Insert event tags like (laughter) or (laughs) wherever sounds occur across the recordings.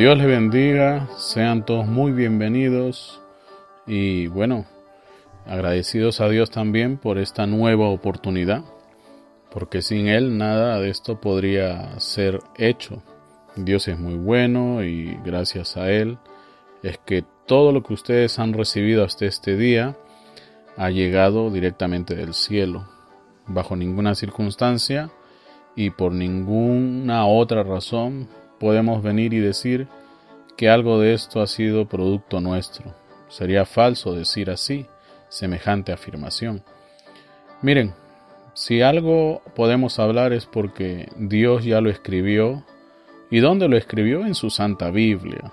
Dios les bendiga, sean todos muy bienvenidos y bueno, agradecidos a Dios también por esta nueva oportunidad, porque sin Él nada de esto podría ser hecho. Dios es muy bueno y gracias a Él es que todo lo que ustedes han recibido hasta este día ha llegado directamente del cielo, bajo ninguna circunstancia y por ninguna otra razón podemos venir y decir que algo de esto ha sido producto nuestro. Sería falso decir así, semejante afirmación. Miren, si algo podemos hablar es porque Dios ya lo escribió. ¿Y dónde lo escribió? En su Santa Biblia.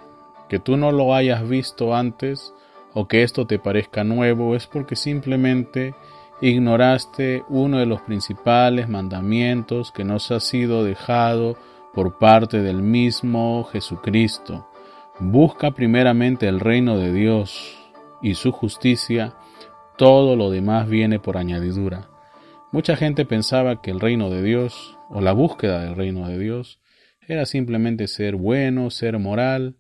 Que tú no lo hayas visto antes o que esto te parezca nuevo es porque simplemente ignoraste uno de los principales mandamientos que nos ha sido dejado por parte del mismo Jesucristo. Busca primeramente el reino de Dios y su justicia, todo lo demás viene por añadidura. Mucha gente pensaba que el reino de Dios o la búsqueda del reino de Dios era simplemente ser bueno, ser moral,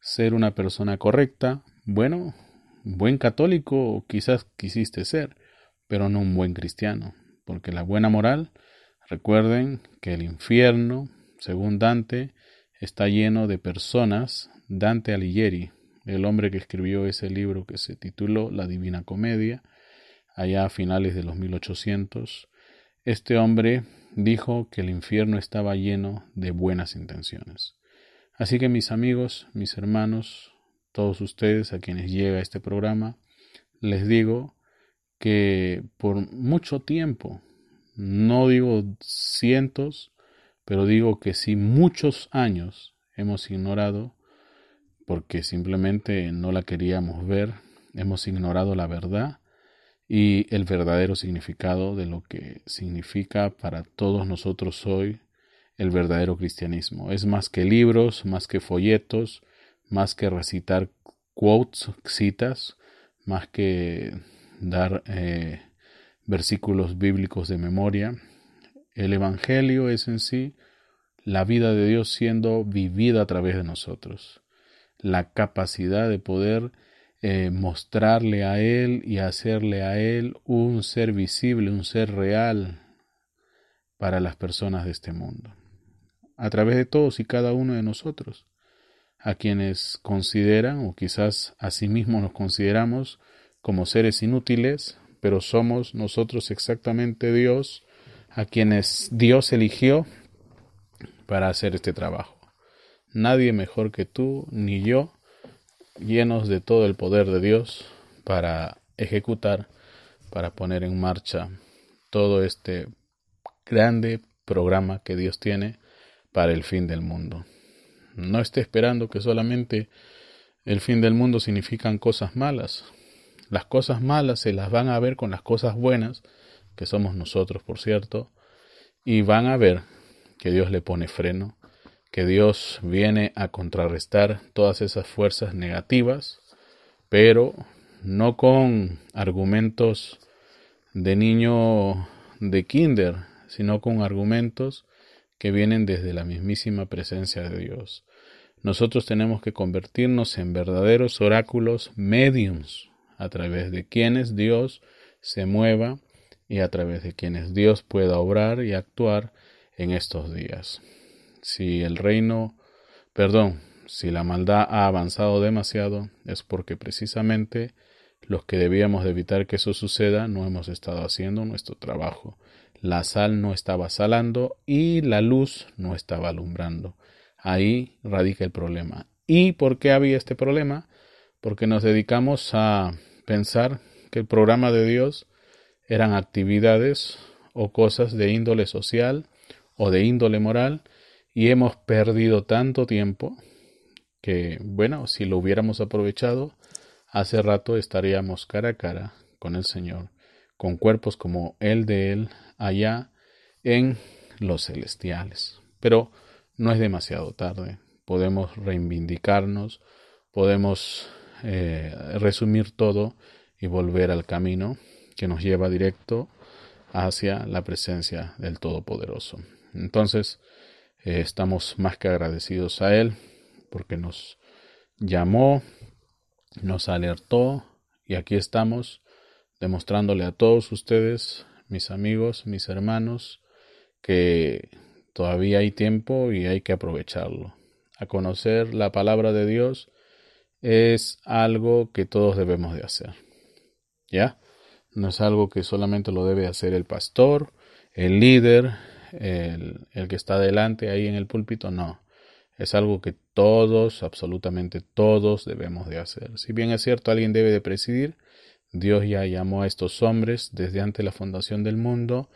ser una persona correcta. Bueno, buen católico quizás quisiste ser, pero no un buen cristiano, porque la buena moral, recuerden que el infierno, según Dante, está lleno de personas, Dante Alighieri, el hombre que escribió ese libro que se tituló La Divina Comedia, allá a finales de los 1800, este hombre dijo que el infierno estaba lleno de buenas intenciones. Así que mis amigos, mis hermanos, todos ustedes a quienes llega este programa, les digo que por mucho tiempo, no digo cientos, pero digo que si muchos años hemos ignorado, porque simplemente no la queríamos ver, hemos ignorado la verdad y el verdadero significado de lo que significa para todos nosotros hoy el verdadero cristianismo. Es más que libros, más que folletos, más que recitar quotes, citas, más que dar eh, versículos bíblicos de memoria, el Evangelio es en sí la vida de Dios siendo vivida a través de nosotros. La capacidad de poder eh, mostrarle a Él y hacerle a Él un ser visible, un ser real para las personas de este mundo. A través de todos y cada uno de nosotros, a quienes consideran o quizás a sí mismos nos consideramos como seres inútiles, pero somos nosotros exactamente Dios a quienes Dios eligió para hacer este trabajo. Nadie mejor que tú ni yo, llenos de todo el poder de Dios para ejecutar, para poner en marcha todo este grande programa que Dios tiene para el fin del mundo. No esté esperando que solamente el fin del mundo significan cosas malas. Las cosas malas se las van a ver con las cosas buenas que somos nosotros, por cierto, y van a ver que Dios le pone freno, que Dios viene a contrarrestar todas esas fuerzas negativas, pero no con argumentos de niño de kinder, sino con argumentos que vienen desde la mismísima presencia de Dios. Nosotros tenemos que convertirnos en verdaderos oráculos mediums, a través de quienes Dios se mueva y a través de quienes Dios pueda obrar y actuar en estos días. Si el reino, perdón, si la maldad ha avanzado demasiado, es porque precisamente los que debíamos de evitar que eso suceda no hemos estado haciendo nuestro trabajo. La sal no estaba salando y la luz no estaba alumbrando. Ahí radica el problema. ¿Y por qué había este problema? Porque nos dedicamos a pensar que el programa de Dios eran actividades o cosas de índole social o de índole moral y hemos perdido tanto tiempo que, bueno, si lo hubiéramos aprovechado, hace rato estaríamos cara a cara con el Señor, con cuerpos como el de Él allá en los celestiales. Pero no es demasiado tarde, podemos reivindicarnos, podemos eh, resumir todo y volver al camino que nos lleva directo hacia la presencia del Todopoderoso. Entonces, eh, estamos más que agradecidos a Él porque nos llamó, nos alertó y aquí estamos demostrándole a todos ustedes, mis amigos, mis hermanos, que todavía hay tiempo y hay que aprovecharlo. A conocer la palabra de Dios es algo que todos debemos de hacer. ¿Ya? No es algo que solamente lo debe hacer el pastor, el líder, el, el que está delante ahí en el púlpito, no. Es algo que todos, absolutamente todos debemos de hacer. Si bien es cierto, alguien debe de presidir, Dios ya llamó a estos hombres desde antes de la fundación del mundo,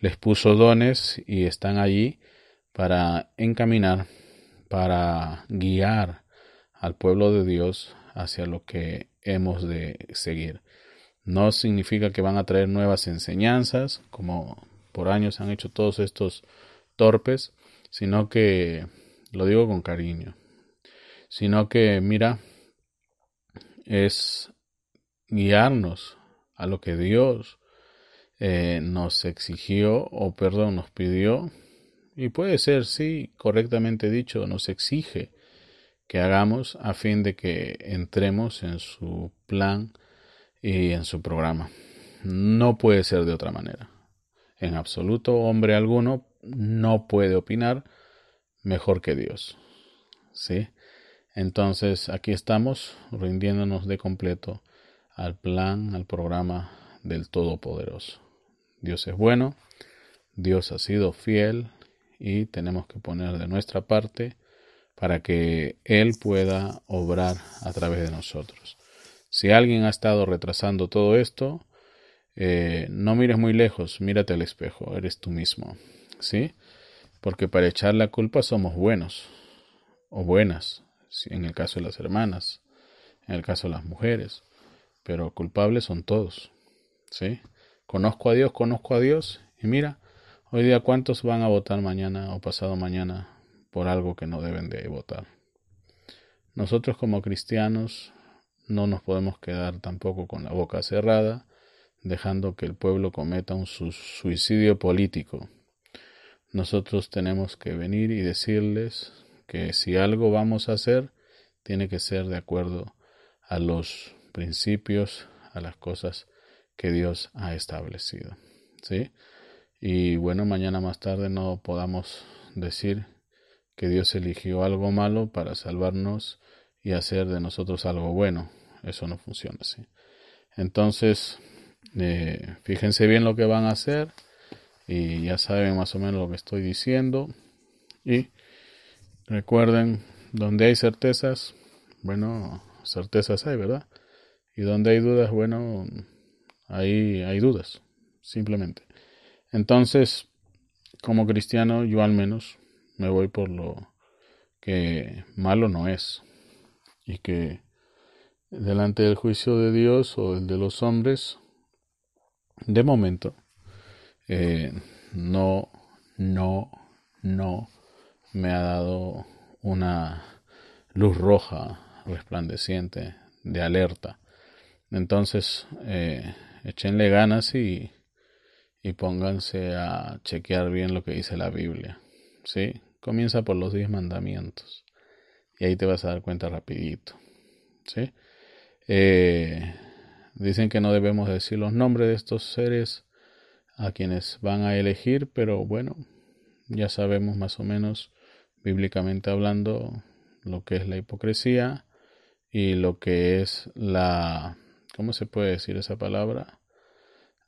les puso dones y están allí para encaminar, para guiar al pueblo de Dios hacia lo que hemos de seguir. No significa que van a traer nuevas enseñanzas, como por años han hecho todos estos torpes, sino que, lo digo con cariño, sino que, mira, es guiarnos a lo que Dios eh, nos exigió o perdón nos pidió y puede ser sí correctamente dicho nos exige que hagamos a fin de que entremos en su plan y en su programa. No puede ser de otra manera. En absoluto, hombre alguno no puede opinar mejor que Dios. ¿Sí? Entonces, aquí estamos rindiéndonos de completo al plan, al programa del Todopoderoso. Dios es bueno, Dios ha sido fiel y tenemos que poner de nuestra parte para que Él pueda obrar a través de nosotros. Si alguien ha estado retrasando todo esto, eh, no mires muy lejos, mírate al espejo, eres tú mismo, ¿sí? Porque para echar la culpa somos buenos o buenas, en el caso de las hermanas, en el caso de las mujeres, pero culpables son todos, ¿sí? Conozco a Dios, conozco a Dios, y mira, hoy día cuántos van a votar mañana o pasado mañana por algo que no deben de votar. Nosotros como cristianos no nos podemos quedar tampoco con la boca cerrada, dejando que el pueblo cometa un suicidio político. Nosotros tenemos que venir y decirles que si algo vamos a hacer, tiene que ser de acuerdo a los principios, a las cosas que Dios ha establecido. ¿Sí? Y bueno, mañana más tarde no podamos decir que Dios eligió algo malo para salvarnos y hacer de nosotros algo bueno. Eso no funciona así. Entonces, eh, fíjense bien lo que van a hacer y ya saben más o menos lo que estoy diciendo. Y recuerden, donde hay certezas, bueno, certezas hay, ¿verdad? Y donde hay dudas, bueno, ahí hay dudas, simplemente. Entonces, como cristiano, yo al menos me voy por lo que malo no es y que delante del juicio de Dios o el de los hombres, de momento, eh, no, no, no me ha dado una luz roja resplandeciente de alerta. Entonces, eh, échenle ganas y, y pónganse a chequear bien lo que dice la Biblia. ¿sí? Comienza por los diez mandamientos y ahí te vas a dar cuenta rapidito. ¿sí? Eh, dicen que no debemos decir los nombres de estos seres a quienes van a elegir, pero bueno, ya sabemos más o menos, bíblicamente hablando, lo que es la hipocresía y lo que es la, ¿cómo se puede decir esa palabra?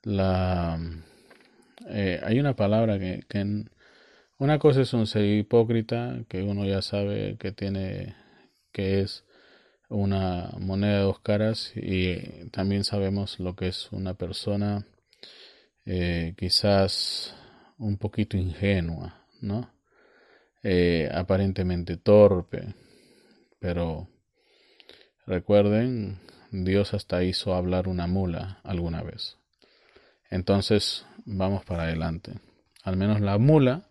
La, eh, hay una palabra que, que una cosa es un ser hipócrita, que uno ya sabe que tiene, que es una moneda de dos caras y también sabemos lo que es una persona eh, quizás un poquito ingenua, ¿no? Eh, aparentemente torpe, pero recuerden, Dios hasta hizo hablar una mula alguna vez. Entonces, vamos para adelante. Al menos la mula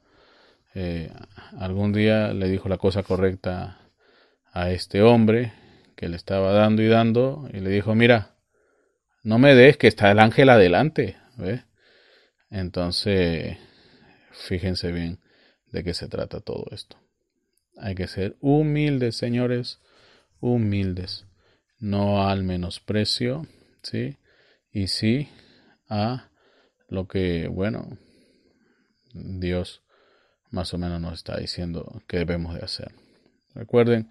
eh, algún día le dijo la cosa correcta a este hombre que le estaba dando y dando y le dijo, mira, no me des que está el ángel adelante. Entonces, fíjense bien de qué se trata todo esto. Hay que ser humildes, señores, humildes. No al menosprecio, ¿sí? Y sí a lo que, bueno, Dios más o menos nos está diciendo que debemos de hacer. Recuerden,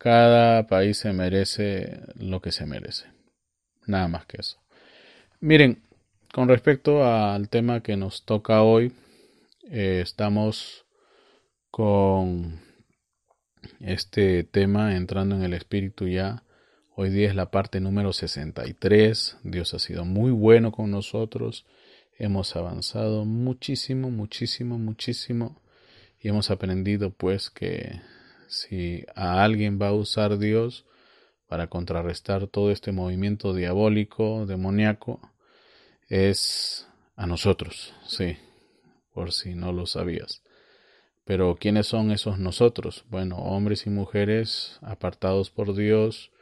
cada país se merece lo que se merece. Nada más que eso. Miren, con respecto al tema que nos toca hoy, eh, estamos con este tema entrando en el espíritu ya. Hoy día es la parte número 63. Dios ha sido muy bueno con nosotros. Hemos avanzado muchísimo, muchísimo, muchísimo. Y hemos aprendido pues que si a alguien va a usar Dios para contrarrestar todo este movimiento diabólico, demoníaco, es a nosotros, sí, por si no lo sabías. Pero ¿quiénes son esos nosotros? Bueno, hombres y mujeres apartados por Dios,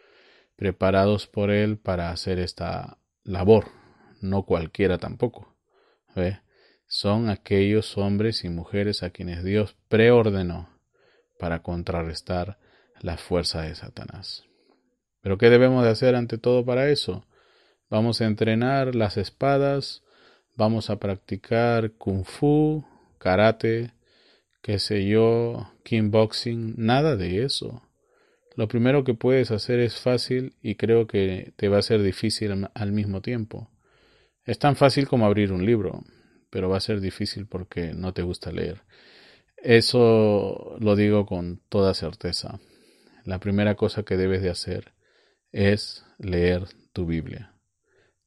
preparados por Él para hacer esta labor, no cualquiera tampoco. ¿Ve? Son aquellos hombres y mujeres a quienes Dios preordenó para contrarrestar la fuerza de Satanás. Pero ¿qué debemos de hacer ante todo para eso? Vamos a entrenar las espadas, vamos a practicar kung fu, karate, qué sé yo, kickboxing, nada de eso. Lo primero que puedes hacer es fácil y creo que te va a ser difícil al mismo tiempo. Es tan fácil como abrir un libro, pero va a ser difícil porque no te gusta leer. Eso lo digo con toda certeza. La primera cosa que debes de hacer es leer tu Biblia.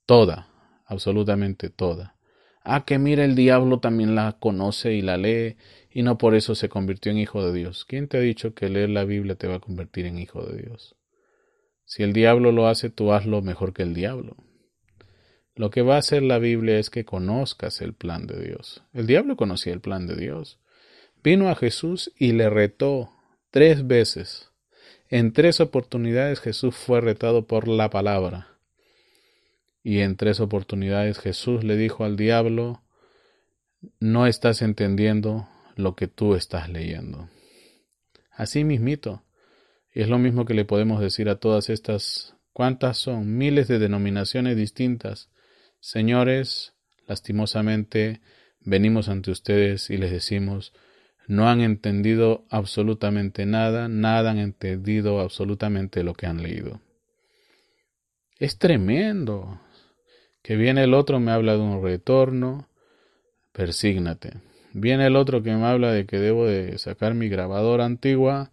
Toda, absolutamente toda. Ah, que mira, el diablo también la conoce y la lee y no por eso se convirtió en hijo de Dios. ¿Quién te ha dicho que leer la Biblia te va a convertir en hijo de Dios? Si el diablo lo hace, tú hazlo mejor que el diablo. Lo que va a hacer la Biblia es que conozcas el plan de Dios. El diablo conocía el plan de Dios. Vino a Jesús y le retó tres veces. En tres oportunidades Jesús fue retado por la palabra. Y en tres oportunidades Jesús le dijo al diablo, no estás entendiendo lo que tú estás leyendo. Así mismito. Y es lo mismo que le podemos decir a todas estas, ¿cuántas son? Miles de denominaciones distintas. Señores, lastimosamente, venimos ante ustedes y les decimos, no han entendido absolutamente nada, nada han entendido absolutamente lo que han leído. Es tremendo que viene el otro, me habla de un retorno, persígnate. Viene el otro que me habla de que debo de sacar mi grabadora antigua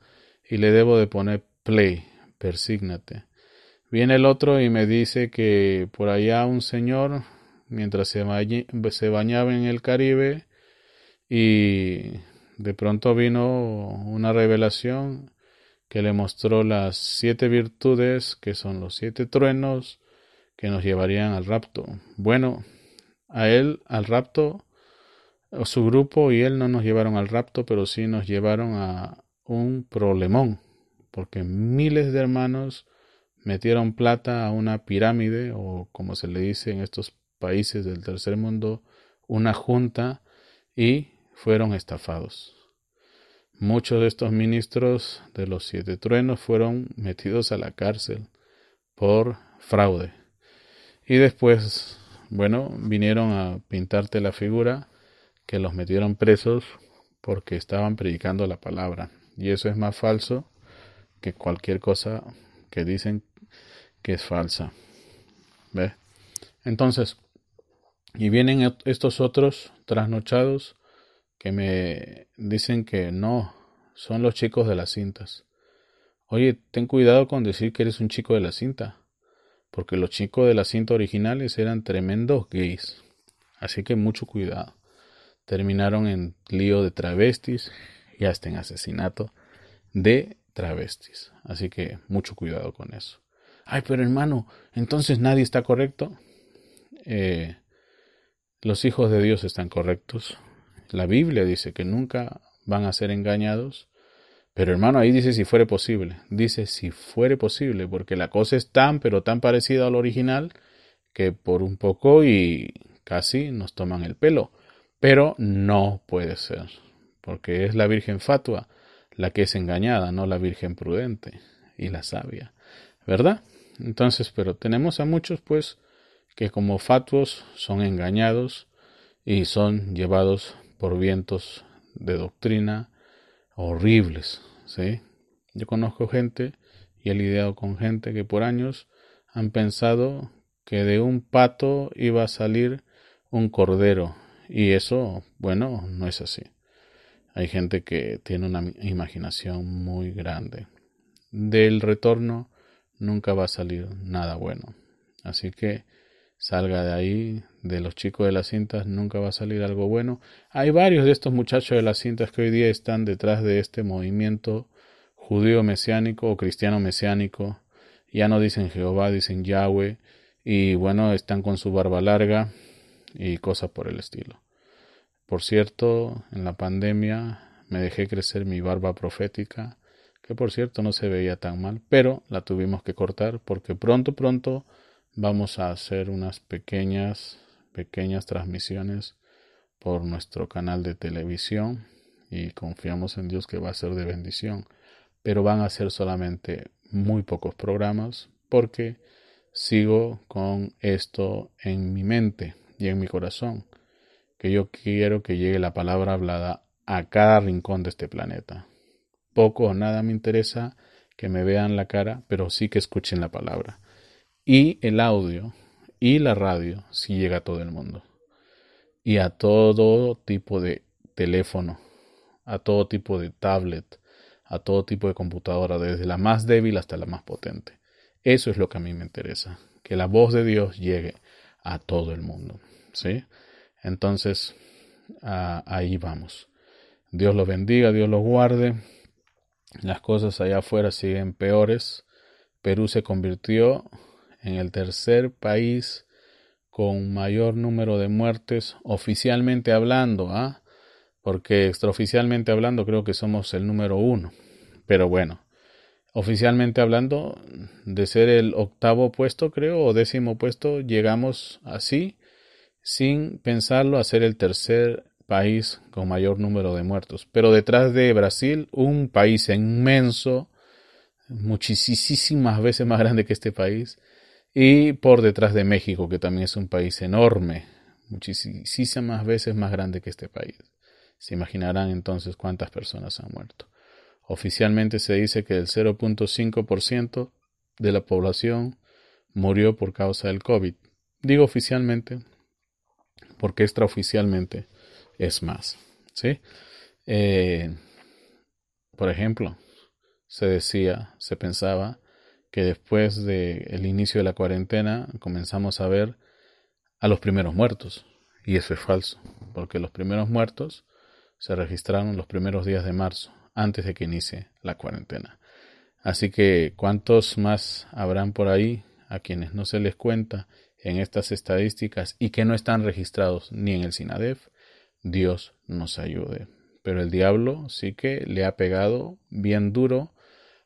y le debo de poner play, persígnate. Viene el otro y me dice que por allá un señor, mientras se, bañaba en el Caribe, y de pronto vino una revelación que le mostró las siete virtudes, que son los siete truenos, que nos llevarían al rapto. Bueno, a él, al rapto, su grupo y él no nos llevaron al rapto, pero sí nos llevaron a un problemón, porque miles de hermanos metieron plata a una pirámide, o como se le dice en estos países del tercer mundo, una junta, y fueron estafados. Muchos de estos ministros de los siete truenos fueron metidos a la cárcel por fraude. Y después, bueno, vinieron a pintarte la figura que los metieron presos porque estaban predicando la palabra. Y eso es más falso que cualquier cosa que dicen que es falsa. ¿Ve? Entonces, y vienen estos otros trasnochados que me dicen que no, son los chicos de las cintas. Oye, ten cuidado con decir que eres un chico de la cinta porque los chicos de la cinta originales eran tremendos gays. Así que mucho cuidado. Terminaron en lío de travestis y hasta en asesinato de travestis. Así que mucho cuidado con eso. Ay, pero hermano, entonces nadie está correcto. Eh, los hijos de Dios están correctos. La Biblia dice que nunca van a ser engañados pero hermano, ahí dice si fuere posible. Dice si fuere posible, porque la cosa es tan, pero tan parecida al original que por un poco y casi nos toman el pelo. Pero no puede ser, porque es la Virgen Fatua, la que es engañada, no la virgen prudente y la sabia, ¿verdad? Entonces, pero tenemos a muchos, pues, que como fatuos son engañados y son llevados por vientos de doctrina horribles, ¿sí? Yo conozco gente y he lidiado con gente que por años han pensado que de un pato iba a salir un cordero y eso, bueno, no es así. Hay gente que tiene una imaginación muy grande. Del retorno nunca va a salir nada bueno. Así que salga de ahí, de los chicos de las cintas, nunca va a salir algo bueno. Hay varios de estos muchachos de las cintas que hoy día están detrás de este movimiento judío mesiánico o cristiano mesiánico. Ya no dicen Jehová, dicen Yahweh. Y bueno, están con su barba larga y cosas por el estilo. Por cierto, en la pandemia me dejé crecer mi barba profética, que por cierto no se veía tan mal, pero la tuvimos que cortar porque pronto, pronto vamos a hacer unas pequeñas, pequeñas transmisiones por nuestro canal de televisión y confiamos en Dios que va a ser de bendición, pero van a ser solamente muy pocos programas porque sigo con esto en mi mente y en mi corazón que yo quiero que llegue la palabra hablada a cada rincón de este planeta. Poco o nada me interesa que me vean la cara, pero sí que escuchen la palabra. Y el audio y la radio sí llega a todo el mundo. Y a todo tipo de teléfono, a todo tipo de tablet, a todo tipo de computadora, desde la más débil hasta la más potente. Eso es lo que a mí me interesa, que la voz de Dios llegue a todo el mundo. ¿Sí? Entonces, ahí vamos. Dios los bendiga, Dios los guarde. Las cosas allá afuera siguen peores. Perú se convirtió en el tercer país con mayor número de muertes oficialmente hablando, ¿ah? porque extraoficialmente hablando creo que somos el número uno. Pero bueno, oficialmente hablando, de ser el octavo puesto, creo, o décimo puesto, llegamos así sin pensarlo, a ser el tercer país con mayor número de muertos. Pero detrás de Brasil, un país inmenso, muchísimas veces más grande que este país, y por detrás de México, que también es un país enorme, muchísimas veces más grande que este país. Se imaginarán entonces cuántas personas han muerto. Oficialmente se dice que el 0.5% de la población murió por causa del COVID. Digo oficialmente porque extraoficialmente es más. ¿sí? Eh, por ejemplo, se decía, se pensaba que después del inicio de la cuarentena comenzamos a ver a los primeros muertos. Y eso es falso, porque los primeros muertos se registraron los primeros días de marzo, antes de que inicie la cuarentena. Así que, ¿cuántos más habrán por ahí a quienes no se les cuenta en estas estadísticas y que no están registrados ni en el SINADEF, Dios nos ayude. Pero el diablo sí que le ha pegado bien duro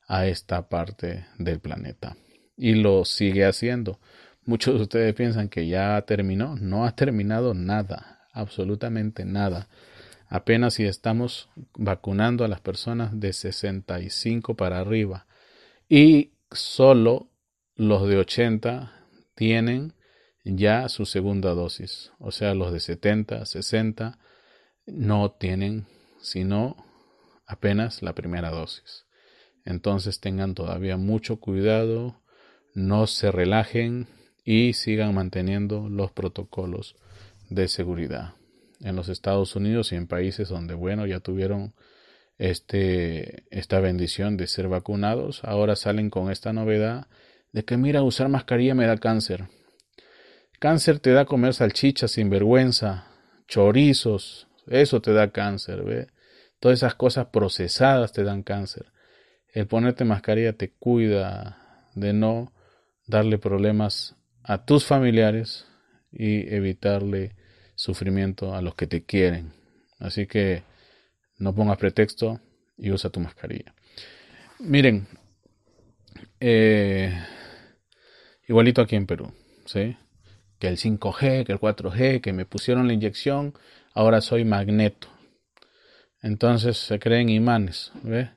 a esta parte del planeta y lo sigue haciendo. Muchos de ustedes piensan que ya terminó. No ha terminado nada, absolutamente nada. Apenas si estamos vacunando a las personas de 65 para arriba y solo los de 80 tienen ya su segunda dosis. O sea, los de 70, 60 no tienen sino apenas la primera dosis. Entonces tengan todavía mucho cuidado, no se relajen y sigan manteniendo los protocolos de seguridad. En los Estados Unidos y en países donde, bueno, ya tuvieron este, esta bendición de ser vacunados, ahora salen con esta novedad de que, mira, usar mascarilla me da cáncer. Cáncer te da comer salchichas sin vergüenza, chorizos, eso te da cáncer, ¿ve? Todas esas cosas procesadas te dan cáncer. El ponerte mascarilla te cuida de no darle problemas a tus familiares y evitarle sufrimiento a los que te quieren. Así que no pongas pretexto y usa tu mascarilla. Miren, eh, igualito aquí en Perú, ¿sí? que el 5G, que el 4G, que me pusieron la inyección, ahora soy magneto. Entonces se creen imanes, ¿ve?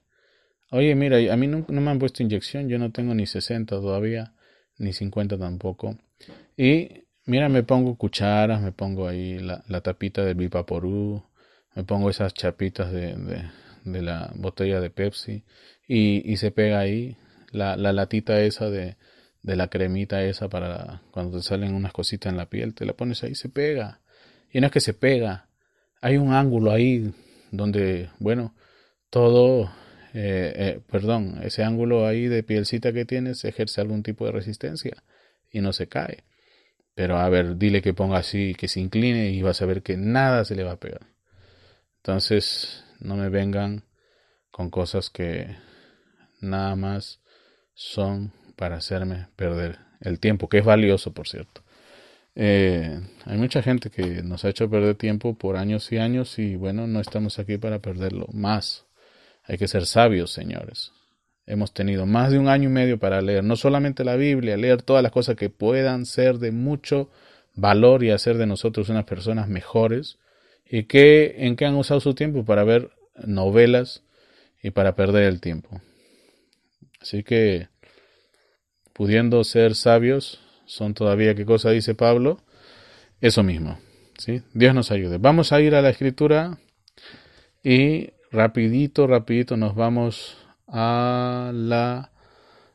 Oye, mira, a mí no, me han puesto inyección, yo no tengo ni 60 todavía, ni 50 tampoco. Y mira, me pongo cucharas, me pongo ahí la, tapita del Vipaporú, me pongo esas chapitas de, de, la botella de Pepsi y, y se pega ahí la, la latita esa de, de la cremita esa para cuando te salen unas cositas en la piel, te la pones ahí, se pega. Y no es que se pega, hay un ángulo ahí donde, bueno, todo, eh, eh, perdón, ese ángulo ahí de pielcita que tienes ejerce algún tipo de resistencia y no se cae. Pero a ver, dile que ponga así, que se incline y vas a ver que nada se le va a pegar. Entonces, no me vengan con cosas que nada más son para hacerme perder el tiempo, que es valioso, por cierto. Eh, hay mucha gente que nos ha hecho perder tiempo por años y años y bueno, no estamos aquí para perderlo más. Hay que ser sabios, señores. Hemos tenido más de un año y medio para leer no solamente la Biblia, leer todas las cosas que puedan ser de mucho valor y hacer de nosotros unas personas mejores. ¿Y que, en qué han usado su tiempo? Para ver novelas y para perder el tiempo. Así que pudiendo ser sabios, son todavía, ¿qué cosa dice Pablo? Eso mismo. ¿sí? Dios nos ayude. Vamos a ir a la escritura y rapidito, rapidito nos vamos a la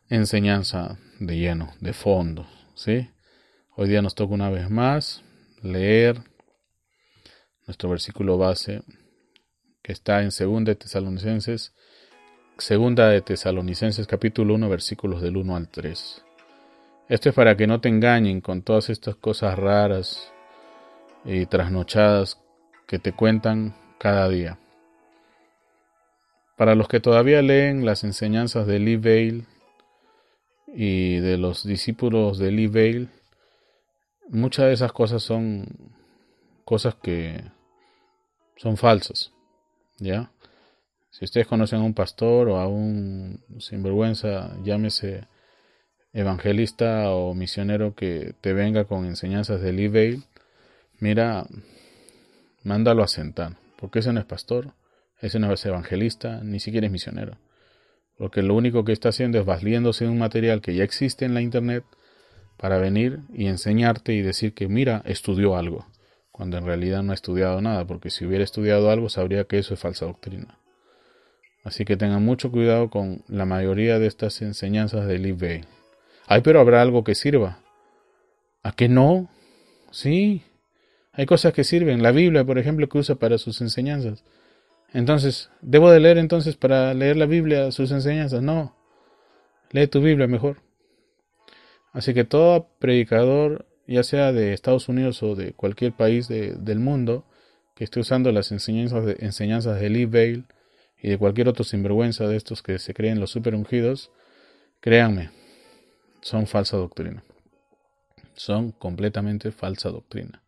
enseñanza de lleno, de fondo. ¿sí? Hoy día nos toca una vez más leer nuestro versículo base que está en 2 de Tesalonicenses Segunda de Tesalonicenses capítulo 1 versículos del 1 al 3. Esto es para que no te engañen con todas estas cosas raras y trasnochadas que te cuentan cada día. Para los que todavía leen las enseñanzas de Lee Vale y de los discípulos de Lee Vale, muchas de esas cosas son cosas que son falsas, ¿ya? Si ustedes conocen a un pastor o a un sinvergüenza, llámese evangelista o misionero que te venga con enseñanzas del e mira, mándalo a sentar, porque ese no es pastor, ese no es evangelista, ni siquiera es misionero. Porque lo único que está haciendo es valiéndose de un material que ya existe en la internet para venir y enseñarte y decir que mira, estudió algo, cuando en realidad no ha estudiado nada, porque si hubiera estudiado algo sabría que eso es falsa doctrina. Así que tengan mucho cuidado con la mayoría de estas enseñanzas del eBay. Ay, pero habrá algo que sirva. ¿A qué no? Sí. Hay cosas que sirven. La Biblia, por ejemplo, que usa para sus enseñanzas. Entonces, ¿debo de leer entonces para leer la Biblia sus enseñanzas? No. Lee tu Biblia mejor. Así que todo predicador, ya sea de Estados Unidos o de cualquier país del mundo, que esté usando las enseñanzas, de, enseñanzas del e y de cualquier otro sinvergüenza de estos que se creen los super ungidos, créanme, son falsa doctrina. Son completamente falsa doctrina.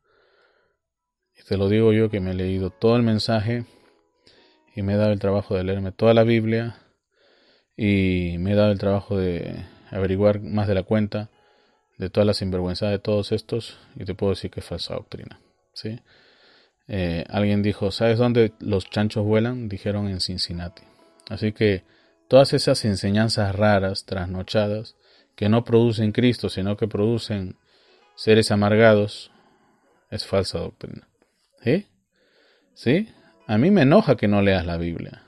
Y te lo digo yo que me he leído todo el mensaje y me he dado el trabajo de leerme toda la Biblia y me he dado el trabajo de averiguar más de la cuenta de toda la sinvergüenza de todos estos y te puedo decir que es falsa doctrina. ¿sí? Eh, alguien dijo, ¿sabes dónde los chanchos vuelan? Dijeron en Cincinnati. Así que todas esas enseñanzas raras, trasnochadas, que no producen Cristo, sino que producen seres amargados, es falsa doctrina. ¿Sí? ¿Sí? A mí me enoja que no leas la Biblia.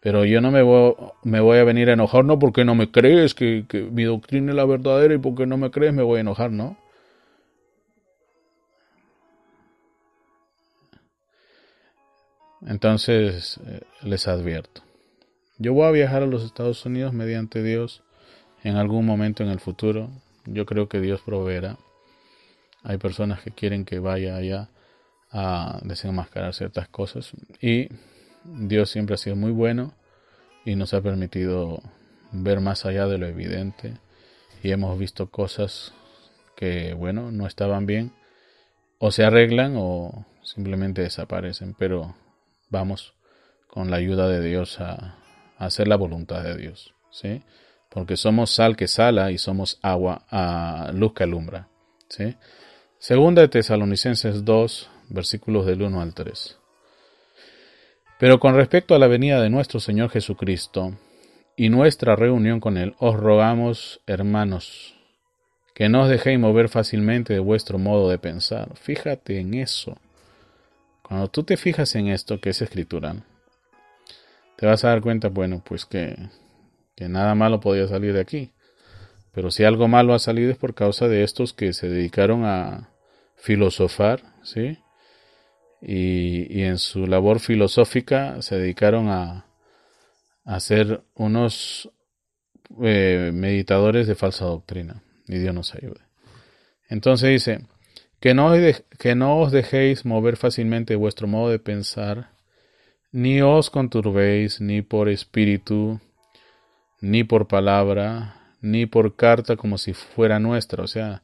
Pero yo no me voy, a venir a enojar, no porque no me crees que, que mi doctrina es la verdadera y porque no me crees me voy a enojar, ¿no? Entonces eh, les advierto. Yo voy a viajar a los Estados Unidos mediante Dios en algún momento en el futuro. Yo creo que Dios proveerá. Hay personas que quieren que vaya allá a desenmascarar ciertas cosas. Y Dios siempre ha sido muy bueno y nos ha permitido ver más allá de lo evidente. Y hemos visto cosas que, bueno, no estaban bien. O se arreglan o simplemente desaparecen. Pero vamos con la ayuda de Dios a, hacer la voluntad de Dios, ¿sí? Porque somos sal que sala y somos agua, a luz que alumbra, ¿sí? Segunda de Tesalonicenses 2, versículos del 1 al 3. Pero con respecto a la venida de nuestro Señor Jesucristo y nuestra reunión con Él, os rogamos, hermanos, que no os dejéis mover fácilmente de vuestro modo de pensar. Fíjate en eso. Cuando tú te fijas en esto que es escritura, te vas a dar cuenta, bueno, pues que, que nada malo podía salir de aquí. Pero si algo malo ha salido es por causa de estos que se dedicaron a filosofar, ¿sí? Y, en su labor filosófica se dedicaron a, a ser unos eh, meditadores de falsa doctrina. Y Dios nos ayude. Entonces dice, que no, que no os dejéis mover fácilmente vuestro modo de pensar, ni os conturbéis ni por espíritu, ni por palabra, ni por carta como si fuera nuestra, o sea,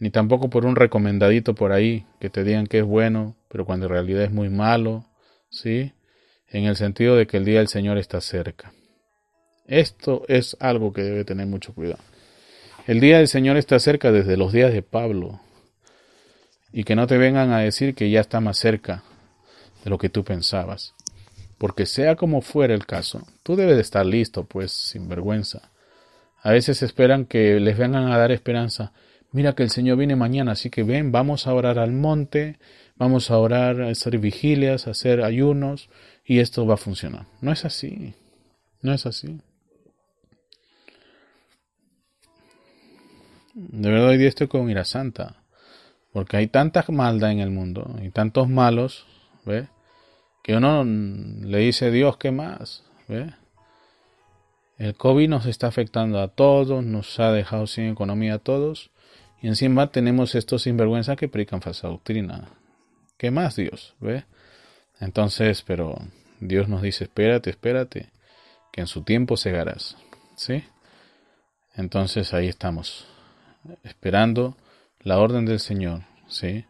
ni tampoco por un recomendadito por ahí que te digan que es bueno, pero cuando en realidad es muy malo, ¿sí? En el sentido de que el día del Señor está cerca. Esto es algo que debe tener mucho cuidado. El día del Señor está cerca desde los días de Pablo. Y que no te vengan a decir que ya está más cerca de lo que tú pensabas. Porque sea como fuera el caso, tú debes de estar listo, pues, sin vergüenza. A veces esperan que les vengan a dar esperanza. Mira que el Señor viene mañana, así que ven, vamos a orar al monte, vamos a orar, a hacer vigilias, a hacer ayunos, y esto va a funcionar. No es así. No es así. De verdad hoy día estoy con ira santa. Porque hay tanta maldad en el mundo y tantos malos, ¿ve? Que uno le dice, Dios, ¿qué más? ¿Ve? El COVID nos está afectando a todos, nos ha dejado sin economía a todos, y encima tenemos estos sinvergüenzas que predican falsa doctrina. ¿Qué más, Dios? ¿Ve? Entonces, pero Dios nos dice, espérate, espérate, que en su tiempo segarás. ¿Sí? Entonces ahí estamos, esperando la orden del Señor, ¿sí?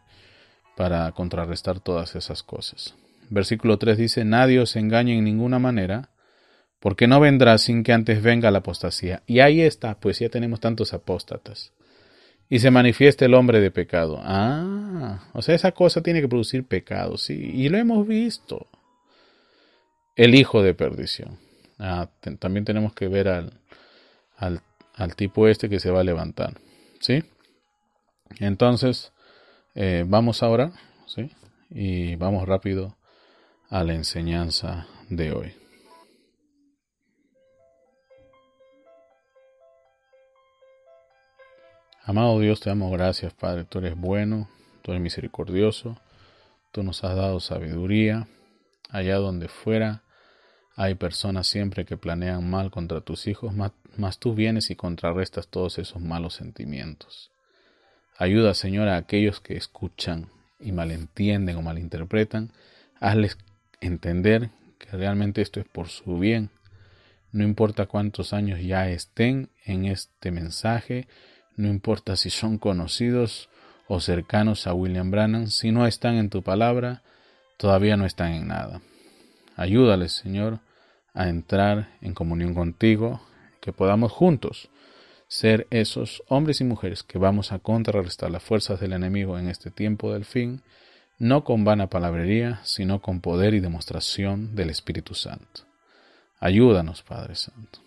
Para contrarrestar todas esas cosas. Versículo 3 dice, nadie os engañe en ninguna manera, porque no vendrá sin que antes venga la apostasía. Y ahí está, pues ya tenemos tantos apóstatas. Y se manifiesta el hombre de pecado. Ah, o sea, esa cosa tiene que producir pecado, sí, y lo hemos visto. El hijo de perdición. Ah, también tenemos que ver al, al, tipo este que se va a levantar, ¿sí? Entonces, eh, vamos ahora, ¿sí? Y vamos rápido a la enseñanza de hoy. Amado Dios, te damos gracias, Padre. Tú eres bueno, tú eres misericordioso, tú nos has dado sabiduría. Allá donde fuera hay personas siempre que planean mal contra tus hijos, mas, tú vienes y contrarrestas todos esos malos sentimientos. Ayuda, Señor, a aquellos que escuchan y malentienden o malinterpretan. Hazles entender que realmente esto es por su bien. No importa cuántos años ya estén en este mensaje, no importa si son conocidos o cercanos a William Brannan, si no están en tu palabra, todavía no están en nada. Ayúdales, Señor, a entrar en comunión contigo, que podamos juntos ser esos hombres y mujeres que vamos a contrarrestar las fuerzas del enemigo en este tiempo del fin, no con vana palabrería, sino con poder y demostración del Espíritu Santo. Ayúdanos, Padre Santo.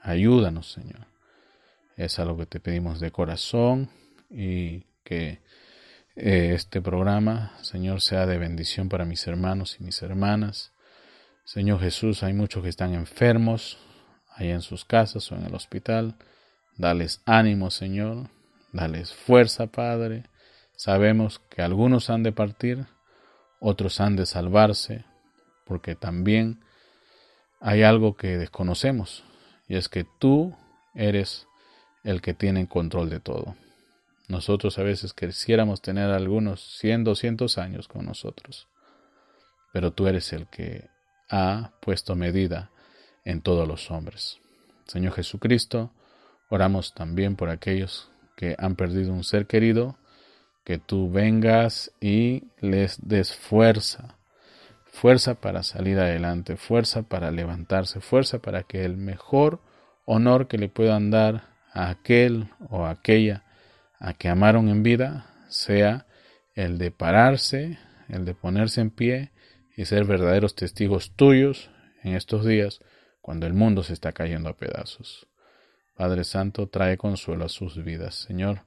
Ayúdanos, Señor. Es algo que te pedimos de corazón y que eh, este programa, Señor, sea de bendición para mis hermanos y mis hermanas. Señor Jesús, hay muchos que están enfermos, ahí en sus casas o en el hospital. Dales ánimo, Señor. Dales fuerza, Padre. Sabemos que algunos han de partir, otros han de salvarse, porque también hay algo que desconocemos, y es que tú eres el que tiene control de todo. Nosotros a veces quisiéramos tener algunos 100, 200 años con nosotros, pero tú eres el que ha puesto medida en todos los hombres. Señor Jesucristo, oramos también por aquellos que han perdido un ser querido, que tú vengas y les des fuerza, fuerza para salir adelante, fuerza para levantarse, fuerza para que el mejor honor que le puedan dar a aquel o aquella a que amaron en vida sea el de pararse, el de ponerse en pie y ser verdaderos testigos tuyos en estos días cuando el mundo se está cayendo a pedazos. Padre Santo, trae consuelo a sus vidas. Señor,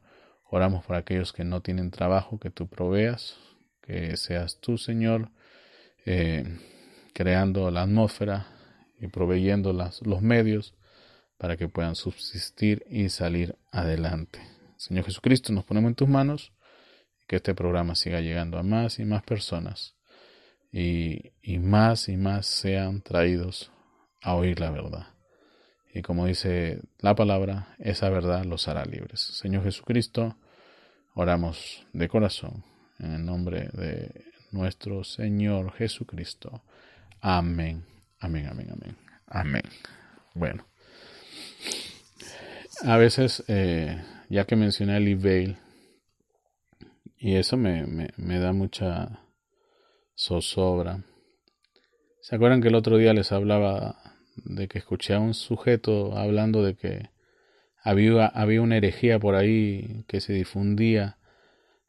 oramos por aquellos que no tienen trabajo, que tú proveas, que seas tú, Señor, eh, creando la atmósfera y proveyendo los medios para que puedan subsistir y salir adelante. Señor Jesucristo, nos ponemos en tus manos que este programa siga llegando a más y más personas y, y más y más sean traídos a oír la verdad. Y como dice la palabra, esa verdad los hará libres. Señor Jesucristo, oramos de corazón en el nombre de nuestro Señor Jesucristo. Amén. Amén, amén, amén. Amén. Bueno. A veces, eh, ya que mencioné a Lee Vale, y eso me, me, da mucha zozobra. ¿Se acuerdan que el otro día les hablaba de que escuché a un sujeto hablando de que había, había una herejía por ahí que se difundía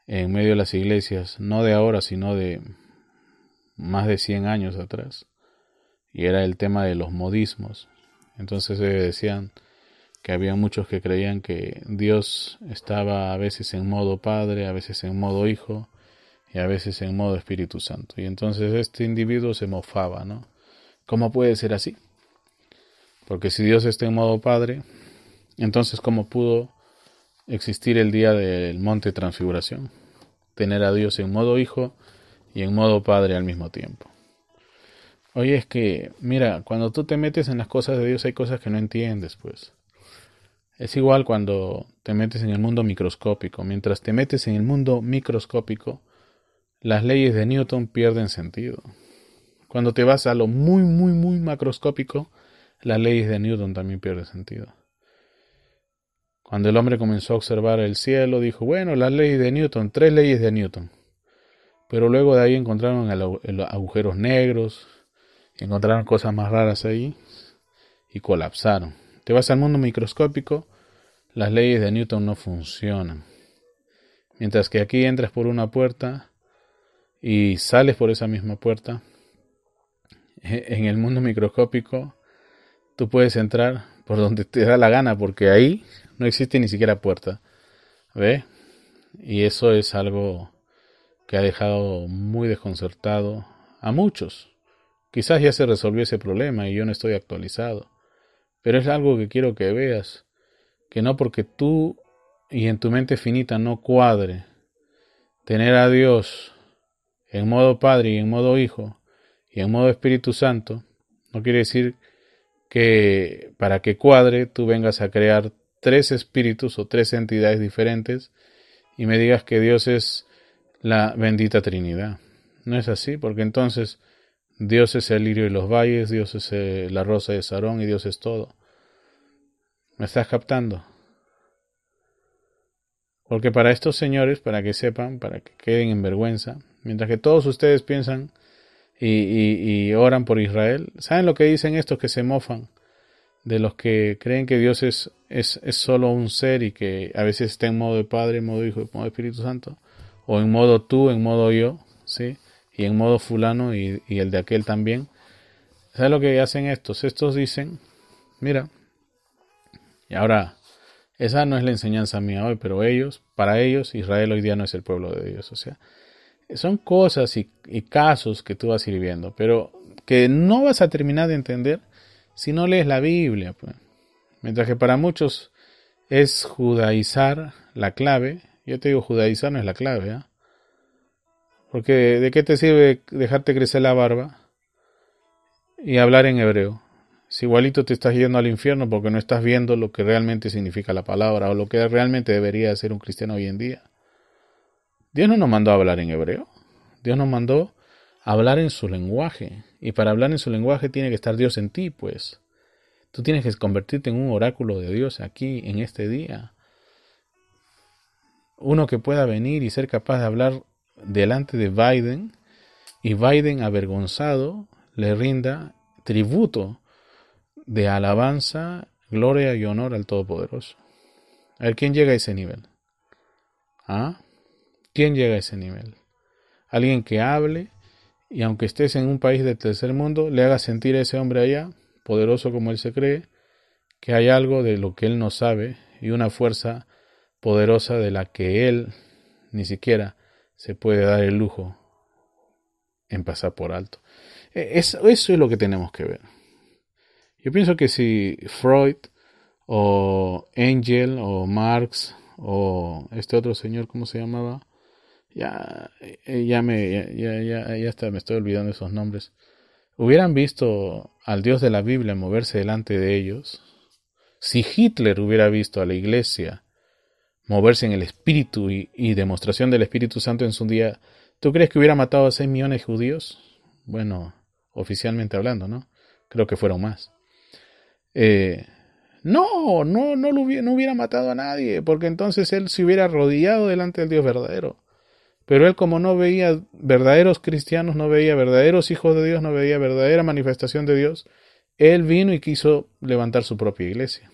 en medio de las iglesias, no de ahora, sino de más de 100 años atrás. Y era el tema de los modismos. Entonces decían que había muchos que creían que Dios estaba a veces en modo Padre, a veces en modo Hijo y a veces en modo Espíritu Santo. Y entonces este individuo se mofaba, ¿no? ¿Cómo puede ser así? Porque si Dios está en modo Padre, entonces ¿cómo pudo existir el día del monte transfiguración? Tener a Dios en modo Hijo y en modo Padre al mismo tiempo. Oye, es que, mira, cuando tú te metes en las cosas de Dios hay cosas que no entiendes, pues. Es igual cuando te metes en el mundo microscópico. Mientras te metes en el mundo microscópico, las leyes de Newton pierden sentido. Cuando te vas a lo muy, muy, muy macroscópico, las leyes de Newton también pierden sentido. Cuando el hombre comenzó a observar el cielo, dijo, bueno, las leyes de Newton, tres leyes de Newton. Pero luego de ahí encontraron agujeros negros, encontraron cosas más raras ahí y colapsaron. Te vas al mundo microscópico, las leyes de Newton no funcionan. Mientras que aquí entras por una puerta y sales por esa misma puerta, en el mundo microscópico tú puedes entrar por donde te da la gana, porque ahí no existe ni siquiera puerta. ¿Ve? Y eso es algo que ha dejado muy desconcertado a muchos. Quizás ya se resolvió ese problema y yo no estoy actualizado. Pero es algo que quiero que veas. Que no porque tú y en tu mente finita no cuadre tener a Dios en modo Padre y en modo Hijo y en modo Espíritu Santo, no quiere decir que para que cuadre tú vengas a crear tres espíritus o tres entidades diferentes y me digas que Dios es la bendita Trinidad. No es así, porque entonces Dios es el lirio y los valles, Dios es la rosa de Sarón y Dios es todo. ¿Me estás captando? Porque para estos señores, para que sepan, para que queden en vergüenza, mientras que todos ustedes piensan y, oran por Israel. ¿Saben lo que dicen estos que se mofan? De los que creen que Dios es, es, es solo un ser y que a veces está en modo de Padre, en modo Hijo, en modo Espíritu Santo, o en modo tú, en modo yo, ¿sí? Y en modo fulano y, y el de aquel también. ¿Saben lo que hacen estos? Estos dicen, mira, y ahora, esa no es la enseñanza mía hoy, pero ellos, para ellos, Israel hoy día no es el pueblo de Dios. O sea, son cosas y, casos que tú vas a ir viendo, pero que no vas a terminar de entender si no lees la Biblia. Pues. Mientras que para muchos es judaizar la clave, yo te digo judaizar no es la clave, ¿ah? Porque ¿de qué te sirve dejarte crecer la barba y hablar en hebreo? Si igualito te estás yendo al infierno porque no estás viendo lo que realmente significa la palabra o lo que realmente debería ser un cristiano hoy en día. Dios no nos mandó a hablar en hebreo. Dios nos mandó a hablar en su lenguaje. Y para hablar en su lenguaje tiene que estar Dios en ti, pues. Tú tienes que convertirte en un oráculo de Dios aquí, en este día. Uno que pueda venir y ser capaz de hablar delante de Biden y Biden avergonzado le rinda tributo de alabanza, gloria y honor al Todopoderoso. A ver, ¿quién llega a ese nivel? ¿Ah? ¿Quién llega a ese nivel? Alguien que hable y aunque estés en un país del tercer mundo, le haga sentir a ese hombre allá poderoso como él se cree, que hay algo de lo que él no sabe y una fuerza poderosa de la que él ni siquiera se puede dar el lujo en pasar por alto. E, eso, eso es lo que tenemos que ver. Yo pienso que si Freud o Angel o Marx o este otro señor, ¿cómo se llamaba? Ya, eh, ya me, ya, ya, ya me estoy olvidando esos nombres. Hubieran visto al Dios de la Biblia moverse delante de ellos. Si Hitler hubiera visto a la iglesia moverse en el espíritu y, y demostración del Espíritu Santo en su día, ¿tú crees que hubiera matado a 6 millones de judíos? Bueno, oficialmente hablando, ¿no? Creo que fueron más. Eh, no, no, no, hubiera, matado a nadie, porque entonces él se hubiera arrodillado delante del Dios verdadero. Pero él como no veía verdaderos cristianos, no veía verdaderos hijos de Dios, no veía verdadera manifestación de Dios, él vino y quiso levantar su propia iglesia.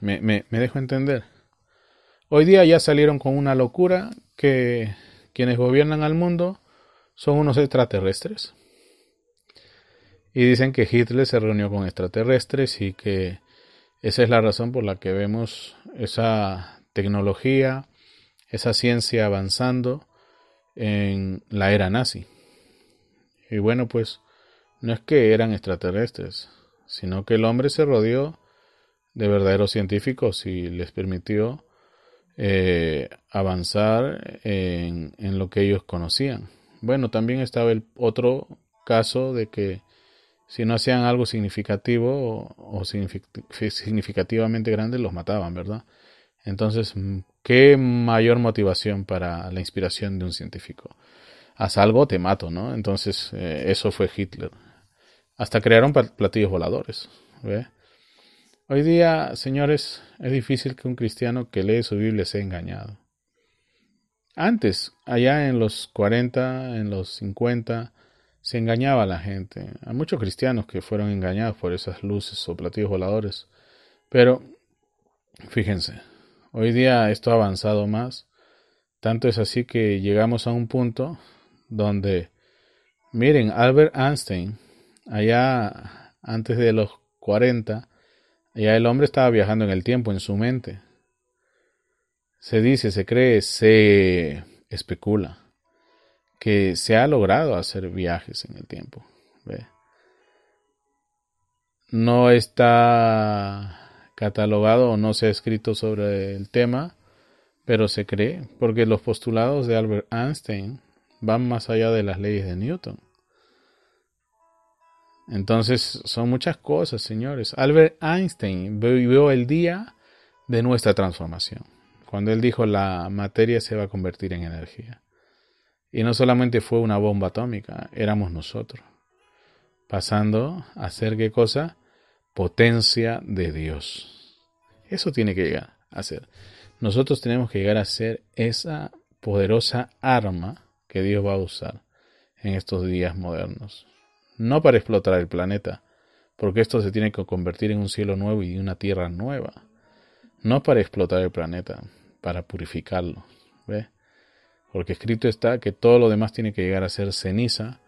Me, me dejo entender. Hoy día ya salieron con una locura que quienes gobiernan al mundo son unos extraterrestres. Y dicen que Hitler se reunió con extraterrestres y que esa es la razón por la que vemos esa tecnología, esa ciencia avanzando en la era nazi. Y bueno, pues no es que eran extraterrestres, sino que el hombre se rodeó de verdaderos científicos y les permitió eh, avanzar en, en, lo que ellos conocían. Bueno, también estaba el otro caso de que si no hacían algo significativo o, significativamente grande, los mataban, ¿verdad? Entonces, mm, ¿qué mayor motivación para la inspiración de un científico? Haz algo, te mato, ¿no? Entonces, eh, eso fue Hitler. Hasta crearon platillos voladores. ¿ve? Hoy día, señores, es difícil que un cristiano que lee su Biblia sea engañado. Antes, allá en los 40, en los 50, se engañaba a la gente. Hay muchos cristianos que fueron engañados por esas luces o platillos voladores. Pero, fíjense, hoy día esto ha avanzado más. Tanto es así que llegamos a un punto donde, miren, Albert Einstein, allá antes de los 40, allá el hombre estaba viajando en el tiempo, en su mente. Se dice, se cree, se especula que se ha logrado hacer viajes en el tiempo. No está catalogado o no se ha escrito sobre el tema, pero se cree, porque los postulados de Albert Einstein van más allá de las leyes de Newton. Entonces son muchas cosas, señores. Albert Einstein vivió el día de nuestra transformación, cuando él dijo la materia se va a convertir en energía. Y no solamente fue una bomba atómica, éramos nosotros. Pasando a ser qué cosa? Potencia de Dios. Eso tiene que llegar a ser. Nosotros tenemos que llegar a ser esa poderosa arma que Dios va a usar en estos días modernos. No para explotar el planeta, porque esto se tiene que convertir en un cielo nuevo y una tierra nueva. No para explotar el planeta, para purificarlo. ¿Ve? Porque escrito está que todo lo demás tiene que llegar a ser ceniza,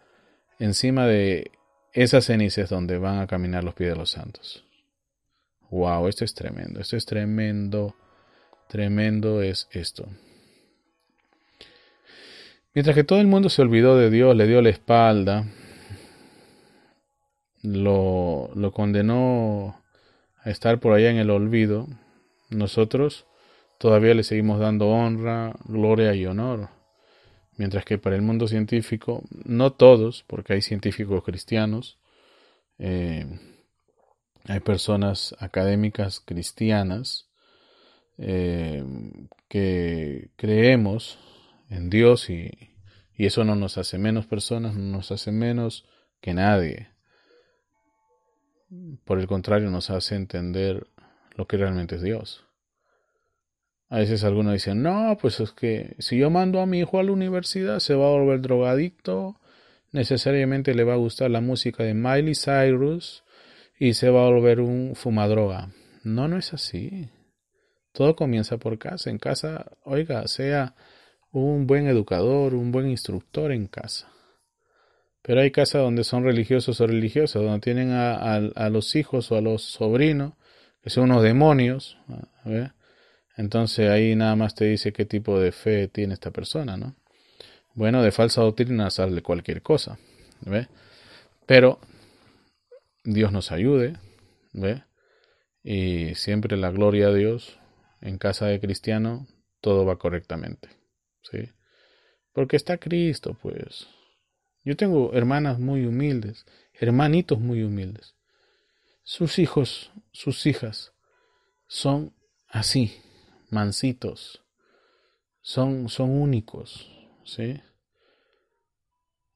encima de esas cenizas donde van a caminar los pies de los santos. Wow, esto es tremendo, esto es tremendo, tremendo es esto. Mientras que todo el mundo se olvidó de Dios, le dio la espalda, lo, lo condenó a estar por allá en el olvido, nosotros todavía le seguimos dando honra, gloria y honor. Mientras que para el mundo científico, no todos, porque hay científicos cristianos, eh, hay personas académicas cristianas eh, que creemos en Dios y, y eso no nos hace menos personas, no nos hace menos que nadie. Por el contrario, nos hace entender lo que realmente es Dios. A veces algunos dicen, no, pues es que si yo mando a mi hijo a la universidad se va a volver drogadicto, necesariamente le va a gustar la música de Miley Cyrus y se va a volver un fumadroga. No, no es así. Todo comienza por casa. En casa, oiga, sea un buen educador, un buen instructor en casa. Pero hay casas donde son religiosos o religiosas, donde tienen a, los hijos o a los sobrinos, que son unos demonios. Entonces ahí nada más te dice qué tipo de fe tiene esta persona, ¿no? Bueno, de falsa doctrina sale cualquier cosa, ¿ve? Pero Dios nos ayude, ¿ve? Y siempre la gloria a Dios. En casa de cristiano todo va correctamente, ¿sí? Porque está Cristo, pues. Yo tengo hermanas muy humildes, hermanitos muy humildes. Sus hijos, sus hijas, son así, mansitos, son, son únicos, ¿sí?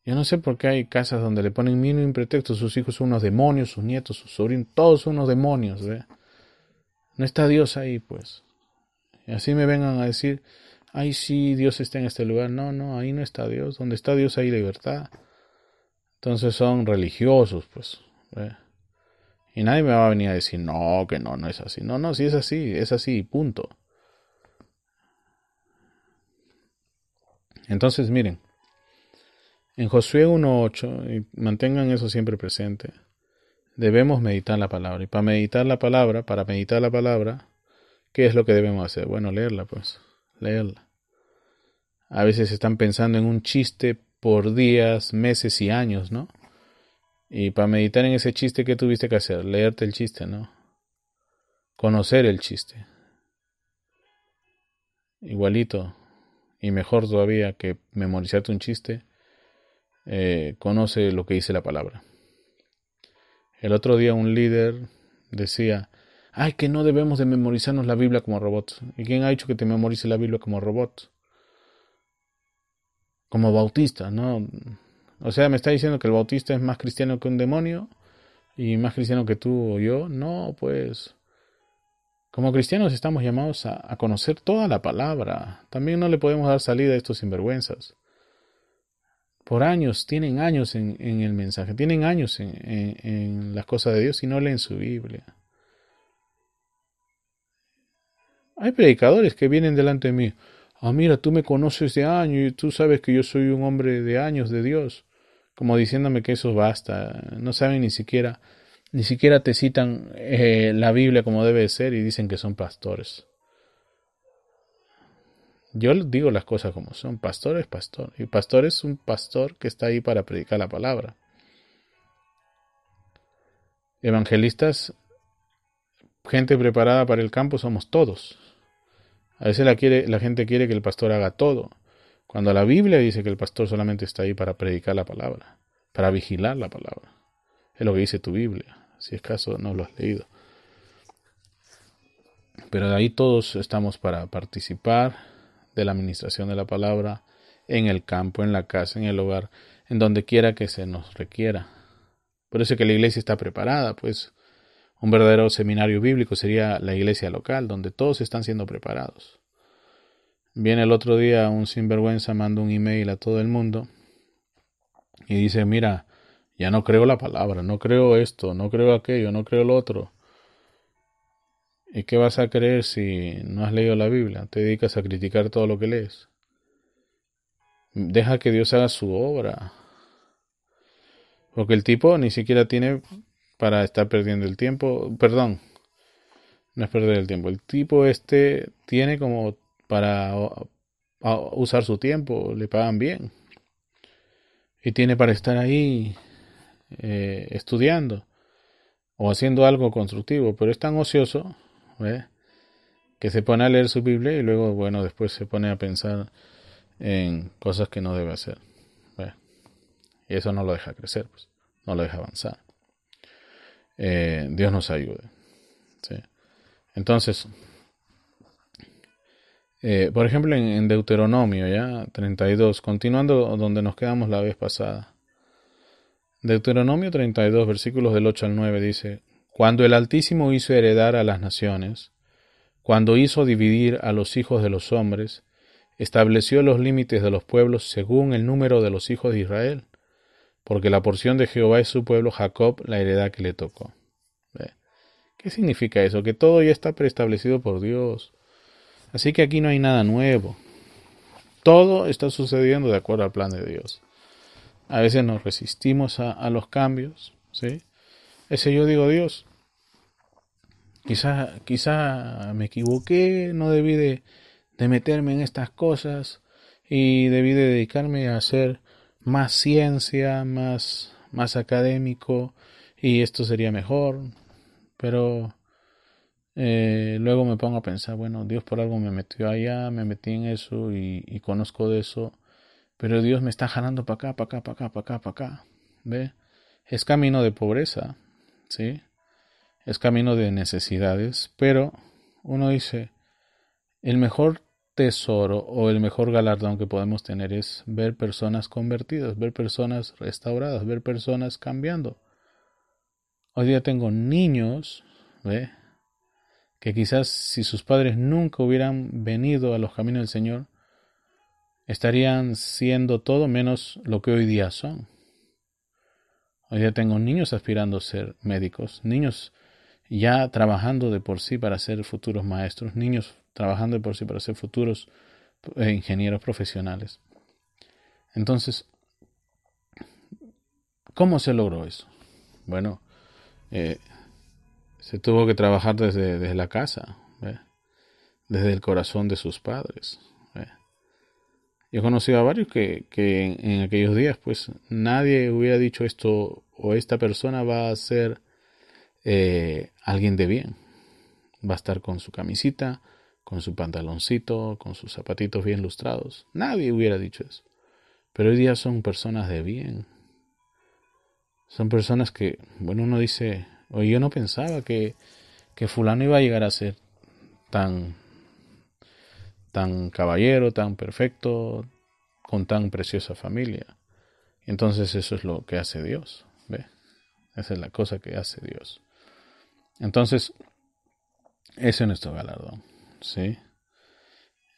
Yo no sé por qué hay casas donde le ponen mínimo pretexto, sus hijos son unos demonios, sus nietos, sus sobrinos, todos son unos demonios, ¿ve? No está Dios ahí, pues. Y así me vengan a decir, ay, sí, Dios está en este lugar. No, no, ahí no está Dios. Donde está Dios hay libertad. Entonces son religiosos, pues. Y nadie me va a venir a decir, no, que no, no es así. No, no, sí es así, es así, punto. Entonces, miren, en Josué 1.8, y mantengan eso siempre presente, debemos meditar la palabra. Y para meditar la palabra, para meditar la palabra, ¿qué es lo que debemos hacer? Bueno, leerla, pues leerla. A veces están pensando en un chiste por días, meses y años, ¿no? Y para meditar en ese chiste, ¿qué tuviste que hacer? Leerte el chiste, ¿no? Conocer el chiste. Igualito, y mejor todavía que memorizarte un chiste, eh, conoce lo que dice la palabra. El otro día un líder decía, ay, que no debemos de memorizarnos la Biblia como robots. ¿Y quién ha dicho que te memorice la Biblia como robot? Como bautista, ¿no? O sea, me está diciendo que el bautista es más cristiano que un demonio y más cristiano que tú o yo. No, pues como cristianos estamos llamados a, conocer toda la palabra. También no le podemos dar salida a estos sinvergüenzas. Por años, tienen años en, el mensaje, tienen años en, en las cosas de Dios y no leen su Biblia. Hay predicadores que vienen delante de mí. Ah, mira, tú me conoces de años y tú sabes que yo soy un hombre de años de Dios. Como diciéndome que eso basta. No saben ni siquiera, ni siquiera te citan eh, la Biblia como debe ser y dicen que son pastores. Yo digo las cosas como son. Pastor es pastor. Y pastor es un pastor que está ahí para predicar la palabra. Evangelistas, gente preparada para el campo somos todos. A veces la, quiere, la gente quiere que el pastor haga todo, cuando la Biblia dice que el pastor solamente está ahí para predicar la palabra, para vigilar la palabra. Es lo que dice tu Biblia, si es caso no lo has leído. Pero de ahí todos estamos para participar de la administración de la palabra en el campo, en la casa, en el hogar, en donde quiera que se nos requiera. Por eso que la iglesia está preparada, pues un verdadero seminario bíblico sería la iglesia local, donde todos están siendo preparados. Viene el otro día un sinvergüenza, manda un email a todo el mundo y dice, mira, ya no creo la palabra, no creo esto, no creo aquello, no creo lo otro. ¿Y qué vas a creer si no has leído la Biblia? Te dedicas a criticar todo lo que lees. Deja que Dios haga su obra. Porque el tipo ni siquiera tiene para estar perdiendo el tiempo. Perdón, no es perder el tiempo. El tipo este tiene como para usar su tiempo, le pagan bien. Y tiene para estar ahí eh, estudiando o haciendo algo constructivo, pero es tan ocioso que se pone a leer su Biblia y luego, bueno, después se pone a pensar en cosas que no debe hacer. Y eso no lo deja crecer, pues, no lo deja avanzar. Eh, Dios nos ayude. Entonces, eh, por ejemplo, en, Deuteronomio, ya 32, continuando donde nos quedamos la vez pasada. Deuteronomio 32, versículos del 8 al 9 dice, Cuando el Altísimo hizo heredar a las naciones, cuando hizo dividir a los hijos de los hombres, estableció los límites de los pueblos según el número de los hijos de Israel porque la porción de Jehová es su pueblo Jacob, la heredad que le tocó. ¿Qué significa eso? Que todo ya está preestablecido por Dios. Así que aquí no hay nada nuevo. Todo está sucediendo de acuerdo al plan de Dios. A veces nos resistimos a, los cambios, ¿sí? Ese yo digo, Dios, quizá, quizá me equivoqué, no debí de, de meterme en estas cosas y debí de dedicarme a hacer más ciencia, más, más académico y esto sería mejor. Pero eh, luego me pongo a pensar, bueno, Dios por algo me metió allá, me metí en eso y, conozco de eso, pero Dios me está jalando para acá, para acá, para acá, para acá, para acá. ¿Ve? Es camino de pobreza, ¿sí? Es camino de necesidades, pero uno dice, el mejor tesoro o el mejor galardón que podemos tener es ver personas convertidas, ver personas restauradas, ver personas cambiando. Hoy día tengo niños, ¿ve? que quizás si sus padres nunca hubieran venido a los caminos del Señor, estarían siendo todo menos lo que hoy día son. Hoy día tengo niños aspirando a ser médicos, niños ya trabajando de por sí para ser futuros maestros, niños trabajando de por sí para ser futuros eh, ingenieros profesionales. Entonces, ¿cómo se logró eso? Bueno, eh, se tuvo que trabajar desde, desde la casa, desde el corazón de sus padres. Yo he conocido a varios que, que en, aquellos días, pues nadie hubiera dicho esto o esta persona va a ser eh, alguien de bien. Va a estar con su camisita, con su pantaloncito, con sus zapatitos bien lustrados. Nadie hubiera dicho eso. Pero hoy día son personas de bien. Son personas que, bueno, uno dice, Oye, yo no pensaba que, que fulano iba a llegar a ser tan, tan caballero, tan perfecto, con tan preciosa familia. Entonces eso es lo que hace Dios, ¿ve? Esa es la cosa que hace Dios. Entonces, ese es nuestro galardón, ¿sí?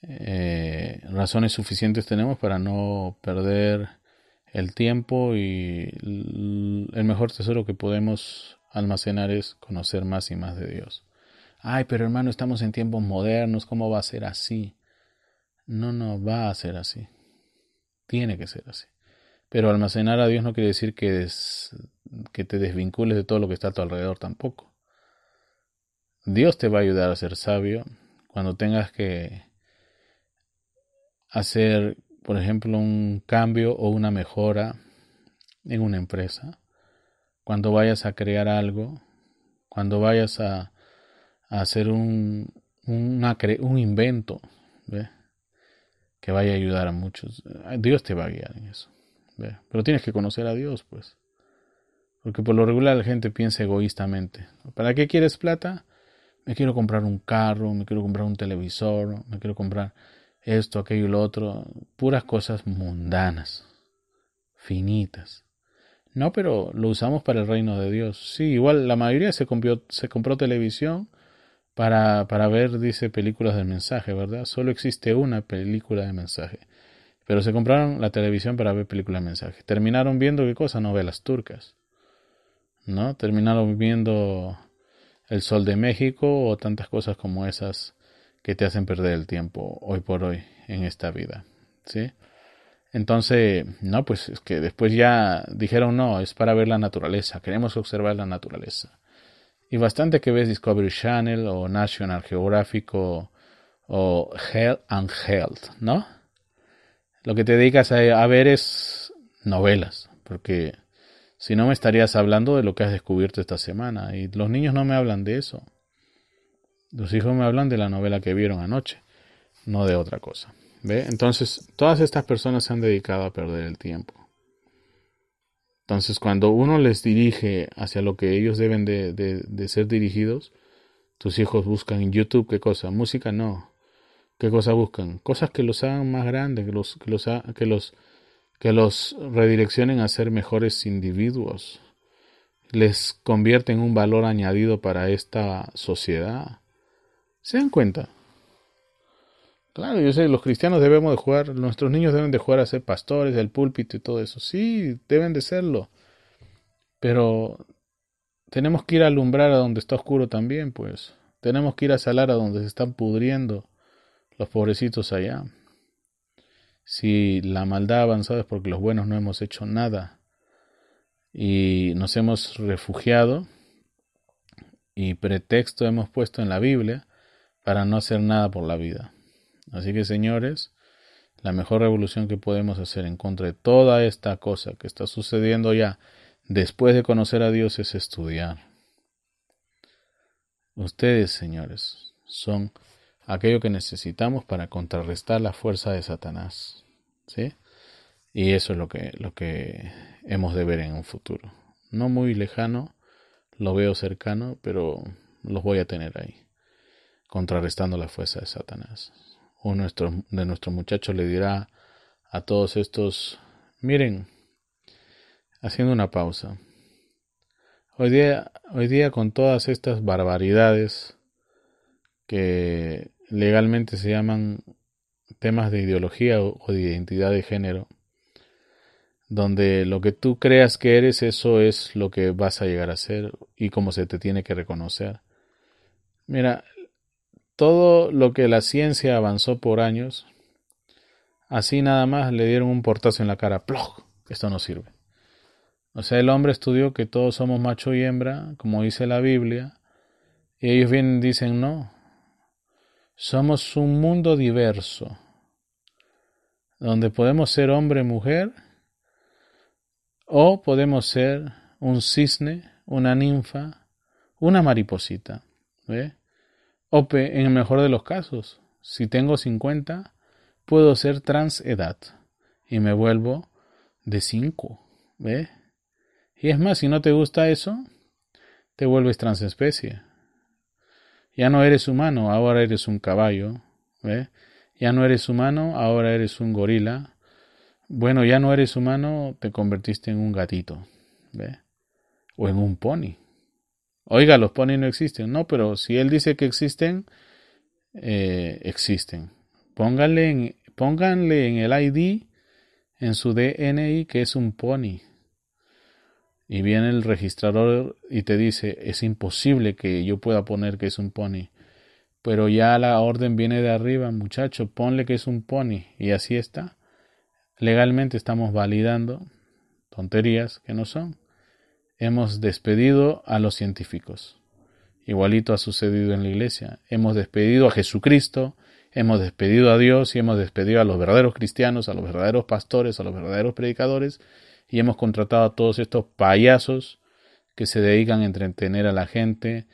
Eh, razones suficientes tenemos para no perder el tiempo y el mejor tesoro que podemos almacenar es conocer más y más de Dios. Ay, pero hermano, estamos en tiempos modernos, ¿cómo va a ser así? No, no, va a ser así. Tiene que ser así. Pero almacenar a Dios no quiere decir que, te desvincules de todo lo que está a tu alrededor tampoco. Dios te va a ayudar a ser sabio cuando tengas que hacer, por ejemplo, un cambio o una mejora en una empresa cuando vayas a crear algo, cuando vayas a, hacer un, un invento, que vaya a ayudar a muchos. Dios te va a guiar en eso. Pero tienes que conocer a Dios, pues. Porque por lo regular la gente piensa egoístamente. ¿Para qué quieres plata? Me quiero comprar un carro, me quiero comprar un televisor, me quiero comprar esto, aquello y lo otro. Puras cosas mundanas, finitas. No, pero lo usamos para el reino de Dios. Sí, igual la mayoría se se compró televisión para, para ver, dice, películas de mensaje, ¿verdad? Solo existe una película de mensaje. Pero se compraron la televisión para ver películas de mensaje. Terminaron viendo qué cosa, novelas turcas. ¿No? Terminaron viendo El Sol de México o tantas cosas como esas que te hacen perder el tiempo hoy por hoy en esta vida. ¿Sí? Entonces, no, pues es que después ya dijeron, no, es para ver la naturaleza, queremos observar la naturaleza. Y bastante que ves Discovery Channel o National Geographic o, Health and Health, ¿no? Lo que te dedicas a, a ver es novelas, porque si no me estarías hablando de lo que has descubierto esta semana. Y los niños no me hablan de eso. Los hijos me hablan de la novela que vieron anoche, no de otra cosa. Entonces, todas estas personas se han dedicado a perder el tiempo. Entonces, cuando uno les dirige hacia lo que ellos deben de, de, ser dirigidos, tus hijos buscan en YouTube qué cosa, música no. ¿Qué cosa buscan? Cosas que los hagan más grandes, que los, que los, que los, que los redireccionen a ser mejores individuos. Les convierten en un valor añadido para esta sociedad. ¿Se dan cuenta? Claro, yo sé, los cristianos debemos de jugar, nuestros niños deben de jugar a ser pastores, del púlpito y todo eso. Sí, deben de serlo. Pero tenemos que ir a alumbrar a donde está oscuro también, pues. Tenemos que ir a salar a donde se están pudriendo los pobrecitos allá. Si la maldad ha avanzado es porque los buenos no hemos hecho nada y nos hemos refugiado y pretexto hemos puesto en la Biblia para no hacer nada por la vida. Así que señores, la mejor revolución que podemos hacer en contra de toda esta cosa que está sucediendo ya después de conocer a Dios es estudiar. Ustedes, señores, son aquello que necesitamos para contrarrestar la fuerza de Satanás. ¿Sí? Y eso es lo que, lo que hemos de ver en un futuro. No muy lejano, lo veo cercano, pero los voy a tener ahí, contrarrestando la fuerza de Satanás. Uno de nuestros muchachos le dirá a todos estos, miren, haciendo una pausa. Hoy día, hoy día con todas estas barbaridades que legalmente se llaman temas de ideología o de identidad de género, donde lo que tú creas que eres, eso es lo que vas a llegar a ser y cómo se te tiene que reconocer. Mira, todo lo que la ciencia avanzó por años, así nada más le dieron un portazo en la cara, ¡ploj! Esto no sirve. O sea, el hombre estudió que todos somos macho y hembra, como dice la Biblia, y ellos vienen dicen, no, somos un mundo diverso, donde podemos ser hombre, mujer, o podemos ser un cisne, una ninfa, una mariposita. ¿ve? O en el mejor de los casos, si tengo 50, puedo ser transedad y me vuelvo de 5. ¿ve? Y es más, si no te gusta eso, te vuelves transespecie. Ya no eres humano, ahora eres un caballo. ¿ve? Ya no eres humano, ahora eres un gorila bueno, ya no eres humano, te convertiste en un gatito, ¿ve? O en un pony. Oiga, los ponis no existen. No, pero si él dice que existen, eh, existen. Pónganle en, pónganle en el ID, en su DNI, que es un pony. Y viene el registrador y te dice, es imposible que yo pueda poner que es un pony. Pero ya la orden viene de arriba, muchacho, ponle que es un pony. Y así está legalmente estamos validando tonterías que no son. Hemos despedido a los científicos. Igualito ha sucedido en la iglesia. Hemos despedido a Jesucristo, hemos despedido a Dios y hemos despedido a los verdaderos cristianos, a los verdaderos pastores, a los verdaderos predicadores y hemos contratado a todos estos payasos que se dedican a entretener a la gente,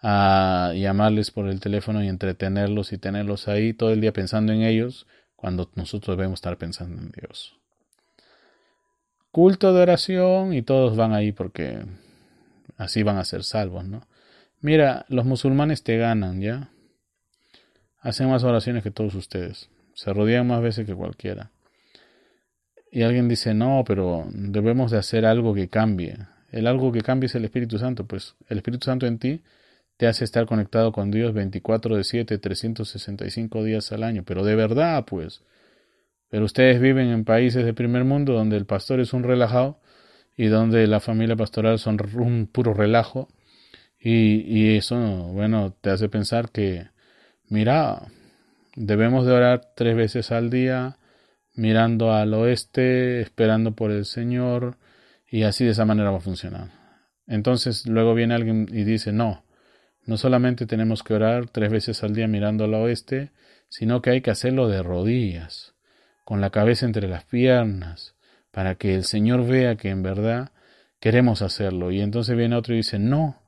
a llamarles por el teléfono y entretenerlos y tenerlos ahí todo el día pensando en ellos cuando nosotros debemos estar pensando en Dios. Culto de oración y todos van ahí porque así van a ser salvos, ¿no? Mira, los musulmanes te ganan, ¿ya? Hacen más oraciones que todos ustedes. Se rodean más veces que cualquiera. Y alguien dice, no, pero debemos de hacer algo que cambie. El algo que cambie es el Espíritu Santo. Pues el Espíritu Santo en ti te hace estar conectado con Dios 24 de 7, 365 días al año, pero de verdad, pues. Pero ustedes viven en países de primer mundo donde el pastor es un relajado y donde la familia pastoral son un puro relajo. Y, y eso, bueno, te hace pensar que, mira, debemos de orar tres veces al día, mirando al oeste, esperando por el Señor, y así de esa manera va a funcionar. Entonces luego viene alguien y dice, no, no solamente tenemos que orar tres veces al día mirando al oeste, sino que hay que hacerlo de rodillas, con la cabeza entre las piernas, para que el Señor vea que en verdad queremos hacerlo. Y entonces viene otro y dice, no,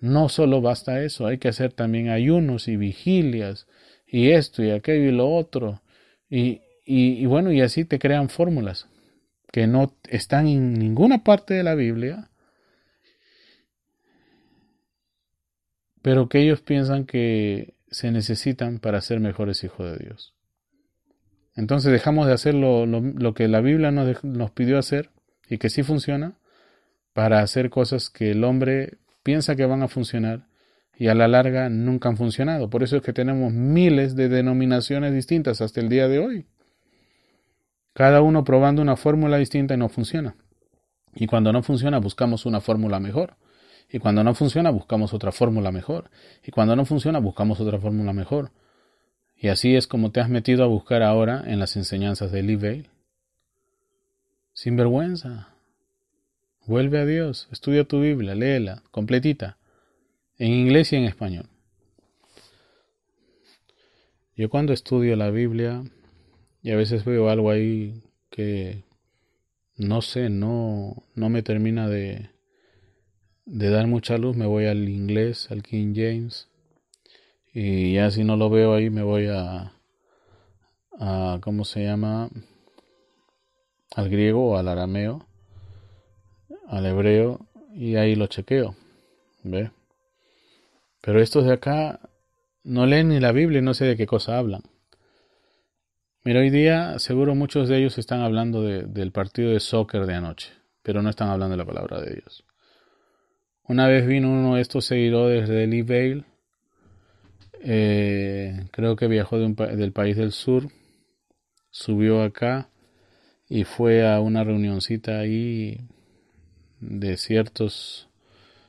no solo basta eso, hay que hacer también ayunos y vigilias, y esto y aquello y lo otro. Y, y, y bueno, y así te crean fórmulas que no están en ninguna parte de la Biblia, pero que ellos piensan que se necesitan para ser mejores hijos de Dios. Entonces dejamos de hacer lo, que la Biblia nos, nos pidió hacer y que sí funciona para hacer cosas que el hombre piensa que van a funcionar y a la larga nunca han funcionado. Por eso es que tenemos miles de denominaciones distintas hasta el día de hoy. Cada uno probando una fórmula distinta y no funciona. Y cuando no funciona buscamos una fórmula mejor. Y cuando no funciona, buscamos otra fórmula mejor. Y cuando no funciona, buscamos otra fórmula mejor. Y así es como te has metido a buscar ahora en las enseñanzas de Lee Sin vergüenza. Vuelve a Dios, estudia tu Biblia, léela, completita, en inglés y en español. Yo cuando estudio la Biblia y a veces veo algo ahí que no sé, no, no me termina de, de dar mucha luz, me voy al inglés, al King James. Y ya si no lo veo ahí, me voy a, a ¿cómo se llama? Al griego o al arameo, al hebreo, y ahí lo chequeo. ¿Ve? Pero estos de acá no leen ni la Biblia y no sé de qué cosa hablan. Mira, hoy día seguro muchos de ellos están hablando del partido de soccer de anoche, pero no están hablando de la palabra de Dios. Una vez vino uno de estos seguidores de Lee eh, creo que viajó del país del sur, subió acá y fue a una reunioncita ahí de ciertos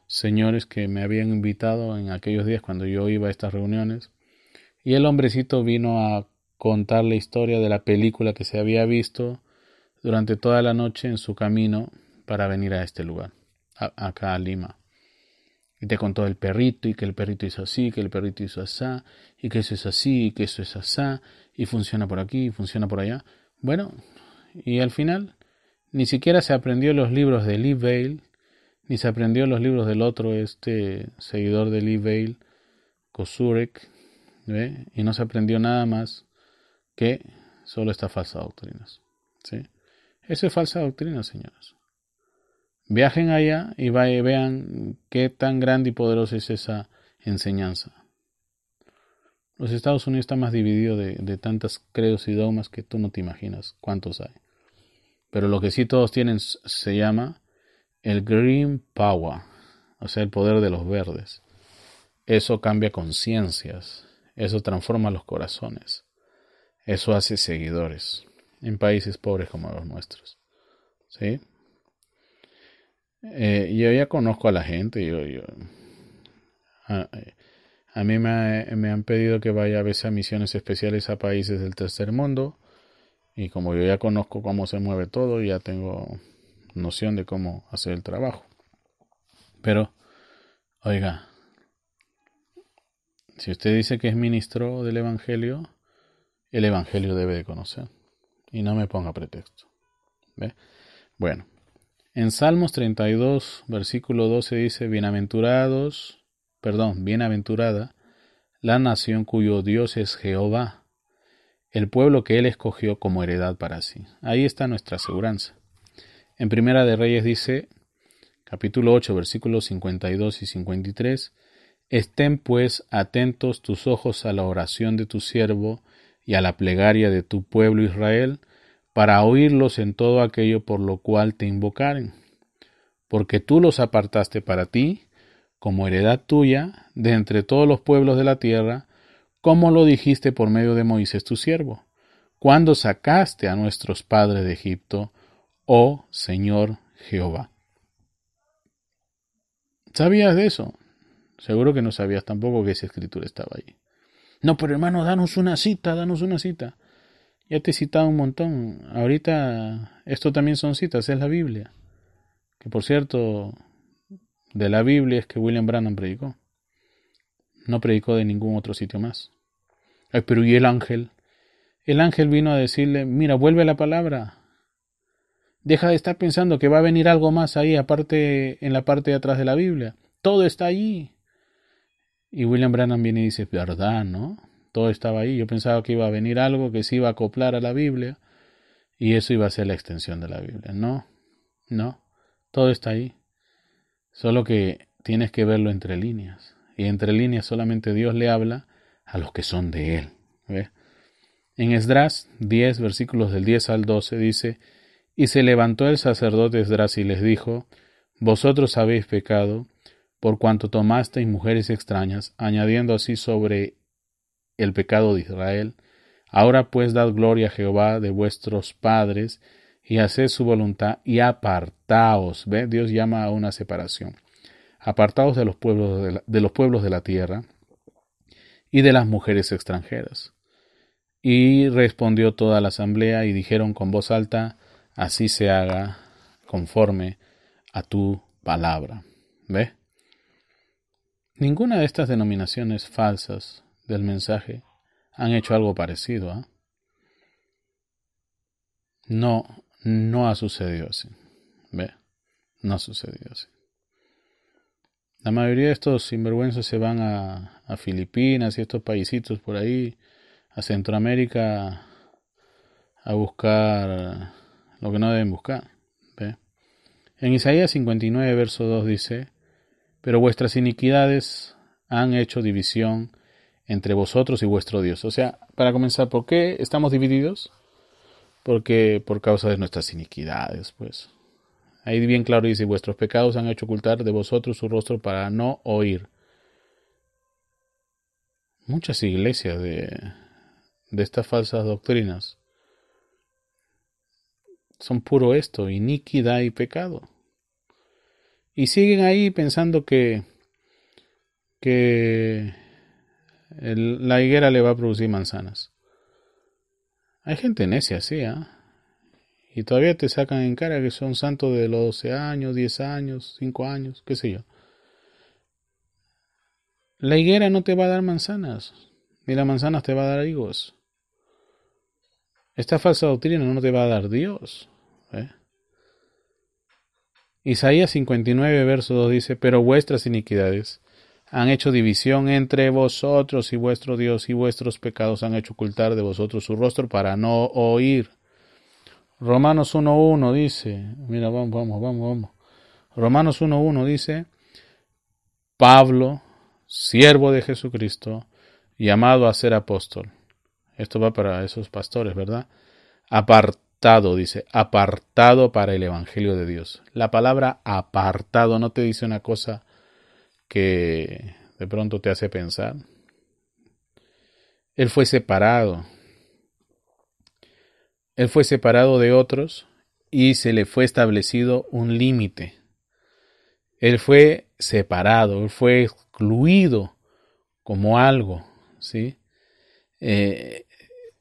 señores que me habían invitado en aquellos días cuando yo iba a estas reuniones. Y el hombrecito vino a contar la historia de la película que se había visto durante toda la noche en su camino para venir a este lugar, acá a Lima. Y te contó el perrito y que el perrito hizo así, que el perrito hizo así, y que eso es así, y que eso es así, y funciona por aquí, y funciona por allá. Bueno, y al final ni siquiera se aprendió los libros de Lee Vale, ni se aprendió los libros del otro, este seguidor de Lee Vale, Kosurek, y no se aprendió nada más que solo estas falsas doctrinas. ¿sí? Eso es falsa doctrina, señores. Viajen allá y vean qué tan grande y poderosa es esa enseñanza. Los Estados Unidos está más dividido de, tantas credos y dogmas que tú no te imaginas cuántos hay. Pero lo que sí todos tienen se llama el Green Power, o sea, el poder de los verdes. Eso cambia conciencias, eso transforma los corazones, eso hace seguidores en países pobres como los nuestros. ¿Sí? Eh, yo ya conozco a la gente, yo, a, mí me, me, han pedido que vaya a veces a misiones especiales a países del tercer mundo y como yo ya conozco cómo se mueve todo, ya tengo noción de cómo hacer el trabajo. Pero, oiga, si usted dice que es ministro del Evangelio, el Evangelio debe de conocer. Y no me ponga pretexto. ¿Ve? Bueno, en Salmos 32, versículo 12 dice, Bienaventurados, perdón, bienaventurada la nación cuyo Dios es Jehová, el pueblo que él escogió como heredad para sí. Ahí está nuestra aseguranza. En Primera de Reyes dice, capítulo 8, versículos 52 y 53, Estén pues atentos tus ojos a la oración de tu siervo y a la plegaria de tu pueblo Israel, para oírlos en todo aquello por lo cual te invocaren, porque tú los apartaste para ti, como heredad tuya, de entre todos los pueblos de la tierra, como lo dijiste por medio de Moisés tu siervo, cuando sacaste a nuestros padres de Egipto, oh Señor Jehová. ¿Sabías de eso? Seguro que no sabías tampoco que esa escritura estaba ahí. No, pero hermano, danos una cita, danos una cita. Ya te he citado un montón. Ahorita esto también son citas, es la Biblia. Que por cierto, de la Biblia es que William Branham predicó. No predicó de ningún otro sitio más. Pero ¿y el ángel? El ángel vino a decirle, mira, vuelve la palabra. Deja de estar pensando que va a venir algo más ahí, aparte en la parte de atrás de la Biblia. Todo está allí. Y William Branham viene y dice, verdad, ¿no? Todo estaba ahí. Yo pensaba que iba a venir algo que se iba a acoplar a la Biblia y eso iba a ser la extensión de la Biblia. No, no, todo está ahí. Solo que tienes que verlo entre líneas. Y entre líneas solamente Dios le habla a los que son de Él. En Esdras 10, versículos del 10 al 12 dice, Y se levantó el sacerdote Esdras y les dijo, Vosotros habéis pecado, por cuanto tomasteis mujeres extrañas, añadiendo así sobre el pecado de Israel. Ahora pues dad gloria a Jehová de vuestros padres y haced su voluntad y apartaos. ¿Ve? Dios llama a una separación. Apartaos de los pueblos de, los pueblos de la tierra y de las mujeres extranjeras. Y respondió toda la asamblea y dijeron con voz alta, así se haga conforme a tu palabra. ¿Ve? Ninguna de estas denominaciones falsas del mensaje han hecho algo parecido. ¿ah? No, no ha sucedido así. ¿Ve? No ha sucedido así. La mayoría de estos sinvergüenzas se van a, a Filipinas y estos paisitos por ahí, a Centroamérica, a buscar lo que no deben buscar. ¿ve? En Isaías 59, verso 2 dice, Pero vuestras iniquidades han hecho división entre vosotros y vuestro Dios. O sea, para comenzar, ¿por qué estamos divididos? Porque por causa de nuestras iniquidades, pues. Ahí bien claro dice, vuestros pecados han hecho ocultar de vosotros su rostro para no oír. Muchas iglesias de, de estas falsas doctrinas son puro esto, iniquidad y pecado. Y siguen ahí pensando que, que la higuera le va a producir manzanas. Hay gente necia, sí, ¿ah? Y todavía te sacan en cara que son santos de los 12 años, 10 años, 5 años, qué sé yo. La higuera no te va a dar manzanas, ni las manzanas te va a dar higos. Esta falsa doctrina no te va a dar Dios. ¿eh? Isaías 59, verso 2 dice, pero vuestras iniquidades han hecho división entre vosotros y vuestro Dios, y vuestros pecados han hecho ocultar de vosotros su rostro para no oír. Romanos 1.1 dice, mira, vamos, vamos, vamos, vamos. Romanos 1.1 dice, Pablo, siervo de Jesucristo, llamado a ser apóstol. Esto va para esos pastores, ¿verdad? Apartado, dice, apartado para el Evangelio de Dios. La palabra apartado no te dice una cosa que de pronto te hace pensar. Él fue separado, él fue separado de otros y se le fue establecido un límite. Él fue separado, él fue excluido como algo, ¿sí? Eh,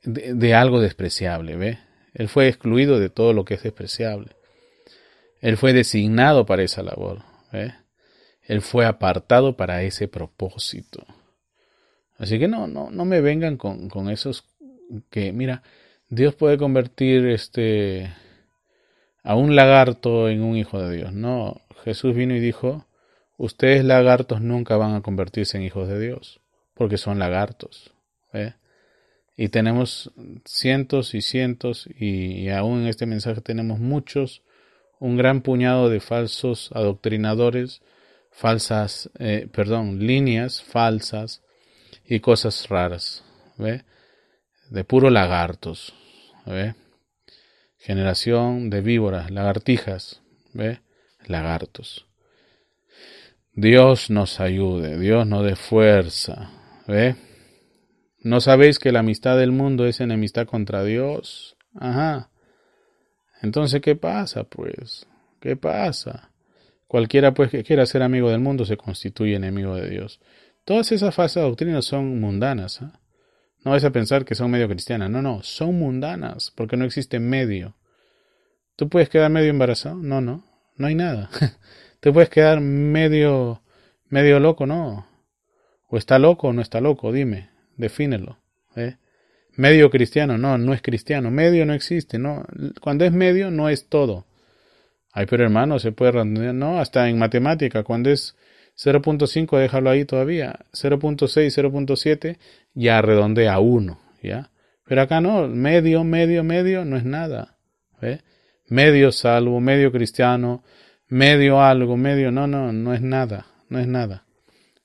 de, algo despreciable, ¿ve? Él fue excluido de todo lo que es despreciable. Él fue designado para esa labor. Él fue apartado para ese propósito. Así que no, no, no me vengan con, con esos que, mira, Dios puede convertir este a un lagarto en un hijo de Dios. No, Jesús vino y dijo, ustedes lagartos nunca van a convertirse en hijos de Dios, porque son lagartos. Y tenemos cientos y cientos, y, aún en este mensaje tenemos muchos, un gran puñado de falsos adoctrinadores, falsas, eh, perdón, líneas falsas y cosas raras. ¿ve? De puro lagartos. ¿ve? Generación de víboras, lagartijas, ¿ve? Lagartos. Dios nos ayude, Dios nos dé fuerza, ¿ve? ¿No sabéis que la amistad del mundo es enemistad contra Dios? Ajá. Entonces, ¿qué pasa, pues? ¿Qué pasa? Cualquiera, pues, que quiera ser amigo del mundo se constituye enemigo de Dios. Todas esas falsas doctrinas son mundanas. ¿eh? No vais a pensar que son medio cristianas. No, no, son mundanas, porque no existe medio. ¿Tú puedes quedar medio embarazado? No, no, no hay nada. (laughs) ¿Te puedes quedar medio, medio loco? No. ¿O está loco o no está loco? Dime, defínelo. ¿eh? Medio cristiano, no, no es cristiano. Medio no existe, no. Cuando es medio, no es todo. Ay, pero hermano, se puede redondear. No, hasta en matemática, cuando es 0.5 déjalo ahí todavía, 0.6, 0.7 ya redondea a 1, ¿ya? Pero acá no, medio, medio, medio no es nada. Medio salvo, medio cristiano, medio algo, medio, no, no, no es nada, no es nada.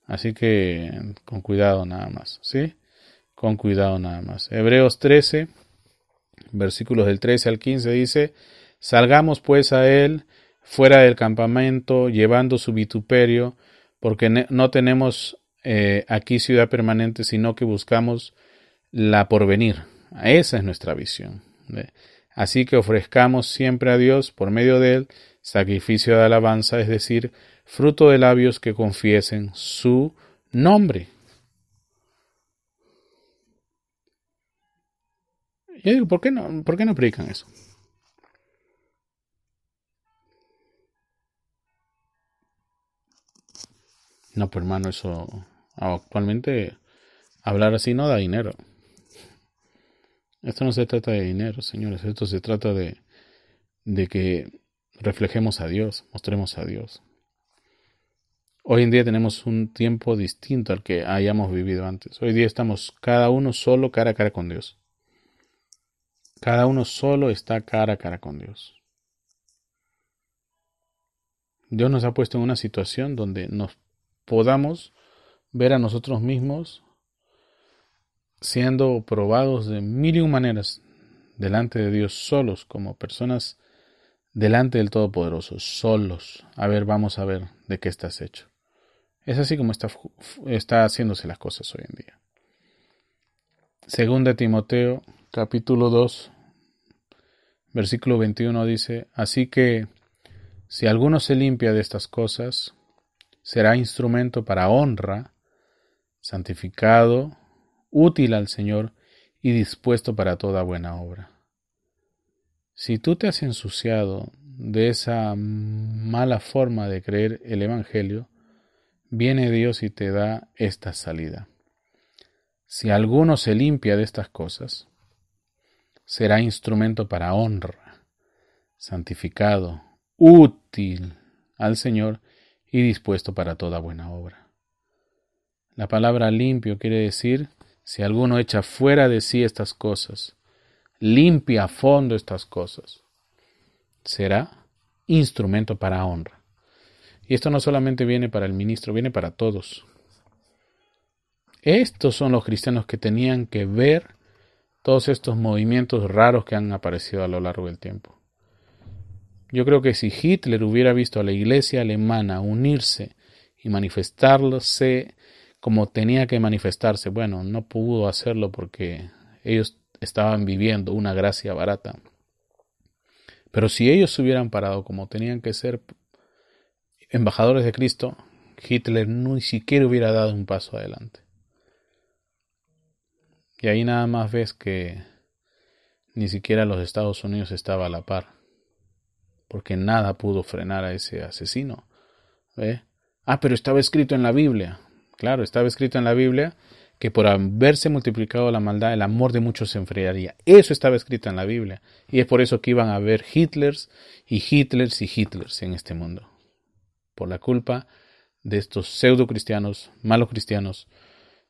Así que con cuidado nada más, ¿sí? Con cuidado nada más. Hebreos 13, versículos del 13 al 15 dice, Salgamos pues a él fuera del campamento, llevando su vituperio, porque no tenemos eh, aquí ciudad permanente, sino que buscamos la porvenir. Esa es nuestra visión. Así que ofrezcamos siempre a Dios, por medio de Él, sacrificio de alabanza, es decir, fruto de labios que confiesen su nombre. Yo digo, ¿por qué no, por qué no predican eso? No, pues hermano, eso actualmente hablar así no da dinero. Esto no se trata de dinero, señores, esto se trata de, de que reflejemos a Dios, mostremos a Dios. Hoy en día tenemos un tiempo distinto al que hayamos vivido antes. Hoy día estamos cada uno solo cara a cara con Dios. Cada uno solo está cara a cara con Dios. Dios nos ha puesto en una situación donde nos podamos ver a nosotros mismos siendo probados de mil y un maneras delante de Dios solos, como personas delante del Todopoderoso, solos. A ver, vamos a ver de qué estás hecho. Es así como está, está haciéndose las cosas hoy en día. Segunda Timoteo, capítulo 2, versículo 21 dice, Así que si alguno se limpia de estas cosas, será instrumento para honra, santificado, útil al Señor y dispuesto para toda buena obra. Si tú te has ensuciado de esa mala forma de creer el Evangelio, viene Dios y te da esta salida. Si alguno se limpia de estas cosas, será instrumento para honra, santificado, útil al Señor y dispuesto para toda buena obra. La palabra limpio quiere decir si alguno echa fuera de sí estas cosas, limpia a fondo estas cosas, será instrumento para honra. Y esto no solamente viene para el ministro, viene para todos. Estos son los cristianos que tenían que ver todos estos movimientos raros que han aparecido a lo largo del tiempo. Yo creo que si Hitler hubiera visto a la iglesia alemana unirse y manifestarse como tenía que manifestarse, bueno, no pudo hacerlo porque ellos estaban viviendo una gracia barata. Pero si ellos hubieran parado como tenían que ser embajadores de Cristo, Hitler ni siquiera hubiera dado un paso adelante. Y ahí nada más ves que ni siquiera los Estados Unidos estaba a la par porque nada pudo frenar a ese asesino. Ah, pero estaba escrito en la Biblia. Claro, estaba escrito en la Biblia que por haberse multiplicado la maldad, el amor de muchos se enfriaría. Eso estaba escrito en la Biblia. Y es por eso que iban a haber Hitlers y Hitlers y Hitlers en este mundo. Por la culpa de estos pseudo cristianos, malos cristianos,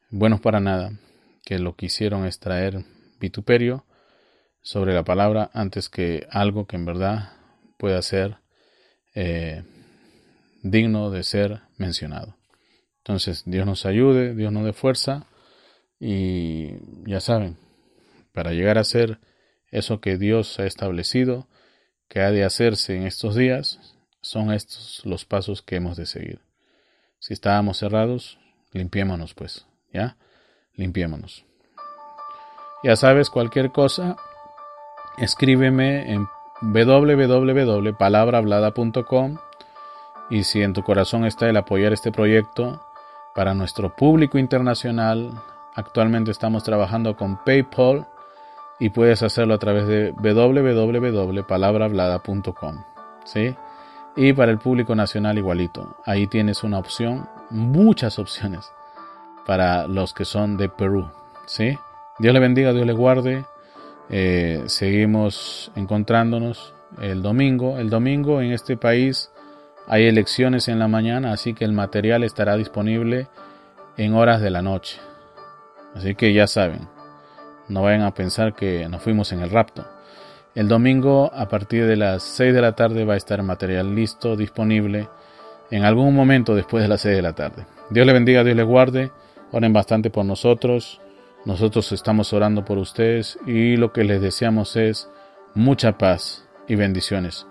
buenos para nada, que lo quisieron extraer vituperio sobre la palabra antes que algo que en verdad pueda ser eh, digno de ser mencionado. Entonces, Dios nos ayude, Dios nos dé fuerza y ya saben, para llegar a ser eso que Dios ha establecido, que ha de hacerse en estos días, son estos los pasos que hemos de seguir. Si estábamos cerrados, limpiémonos pues, ¿ya? Limpiémonos. Ya sabes, cualquier cosa, escríbeme en www.palabrahablada.com y si en tu corazón está el apoyar este proyecto para nuestro público internacional, actualmente estamos trabajando con PayPal y puedes hacerlo a través de www.palabrahablada.com. ¿sí? Y para el público nacional igualito, ahí tienes una opción, muchas opciones para los que son de Perú. ¿sí? Dios le bendiga, Dios le guarde. Eh, seguimos encontrándonos el domingo. El domingo en este país hay elecciones en la mañana, así que el material estará disponible en horas de la noche. Así que ya saben, no vayan a pensar que nos fuimos en el rapto. El domingo a partir de las 6 de la tarde va a estar material listo, disponible en algún momento después de las 6 de la tarde. Dios le bendiga, Dios le guarde. Oren bastante por nosotros. Nosotros estamos orando por ustedes y lo que les deseamos es mucha paz y bendiciones.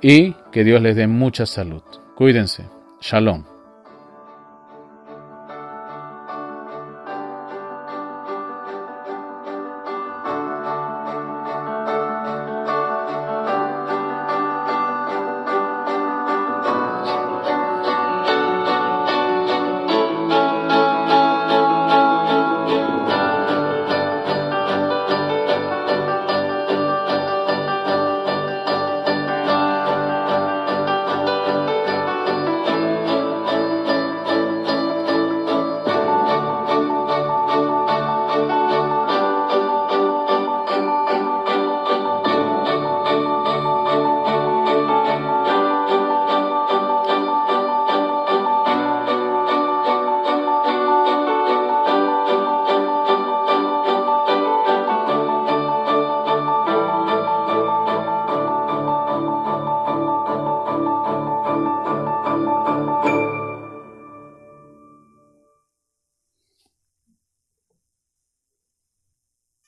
Y que Dios les dé mucha salud. Cuídense. Shalom.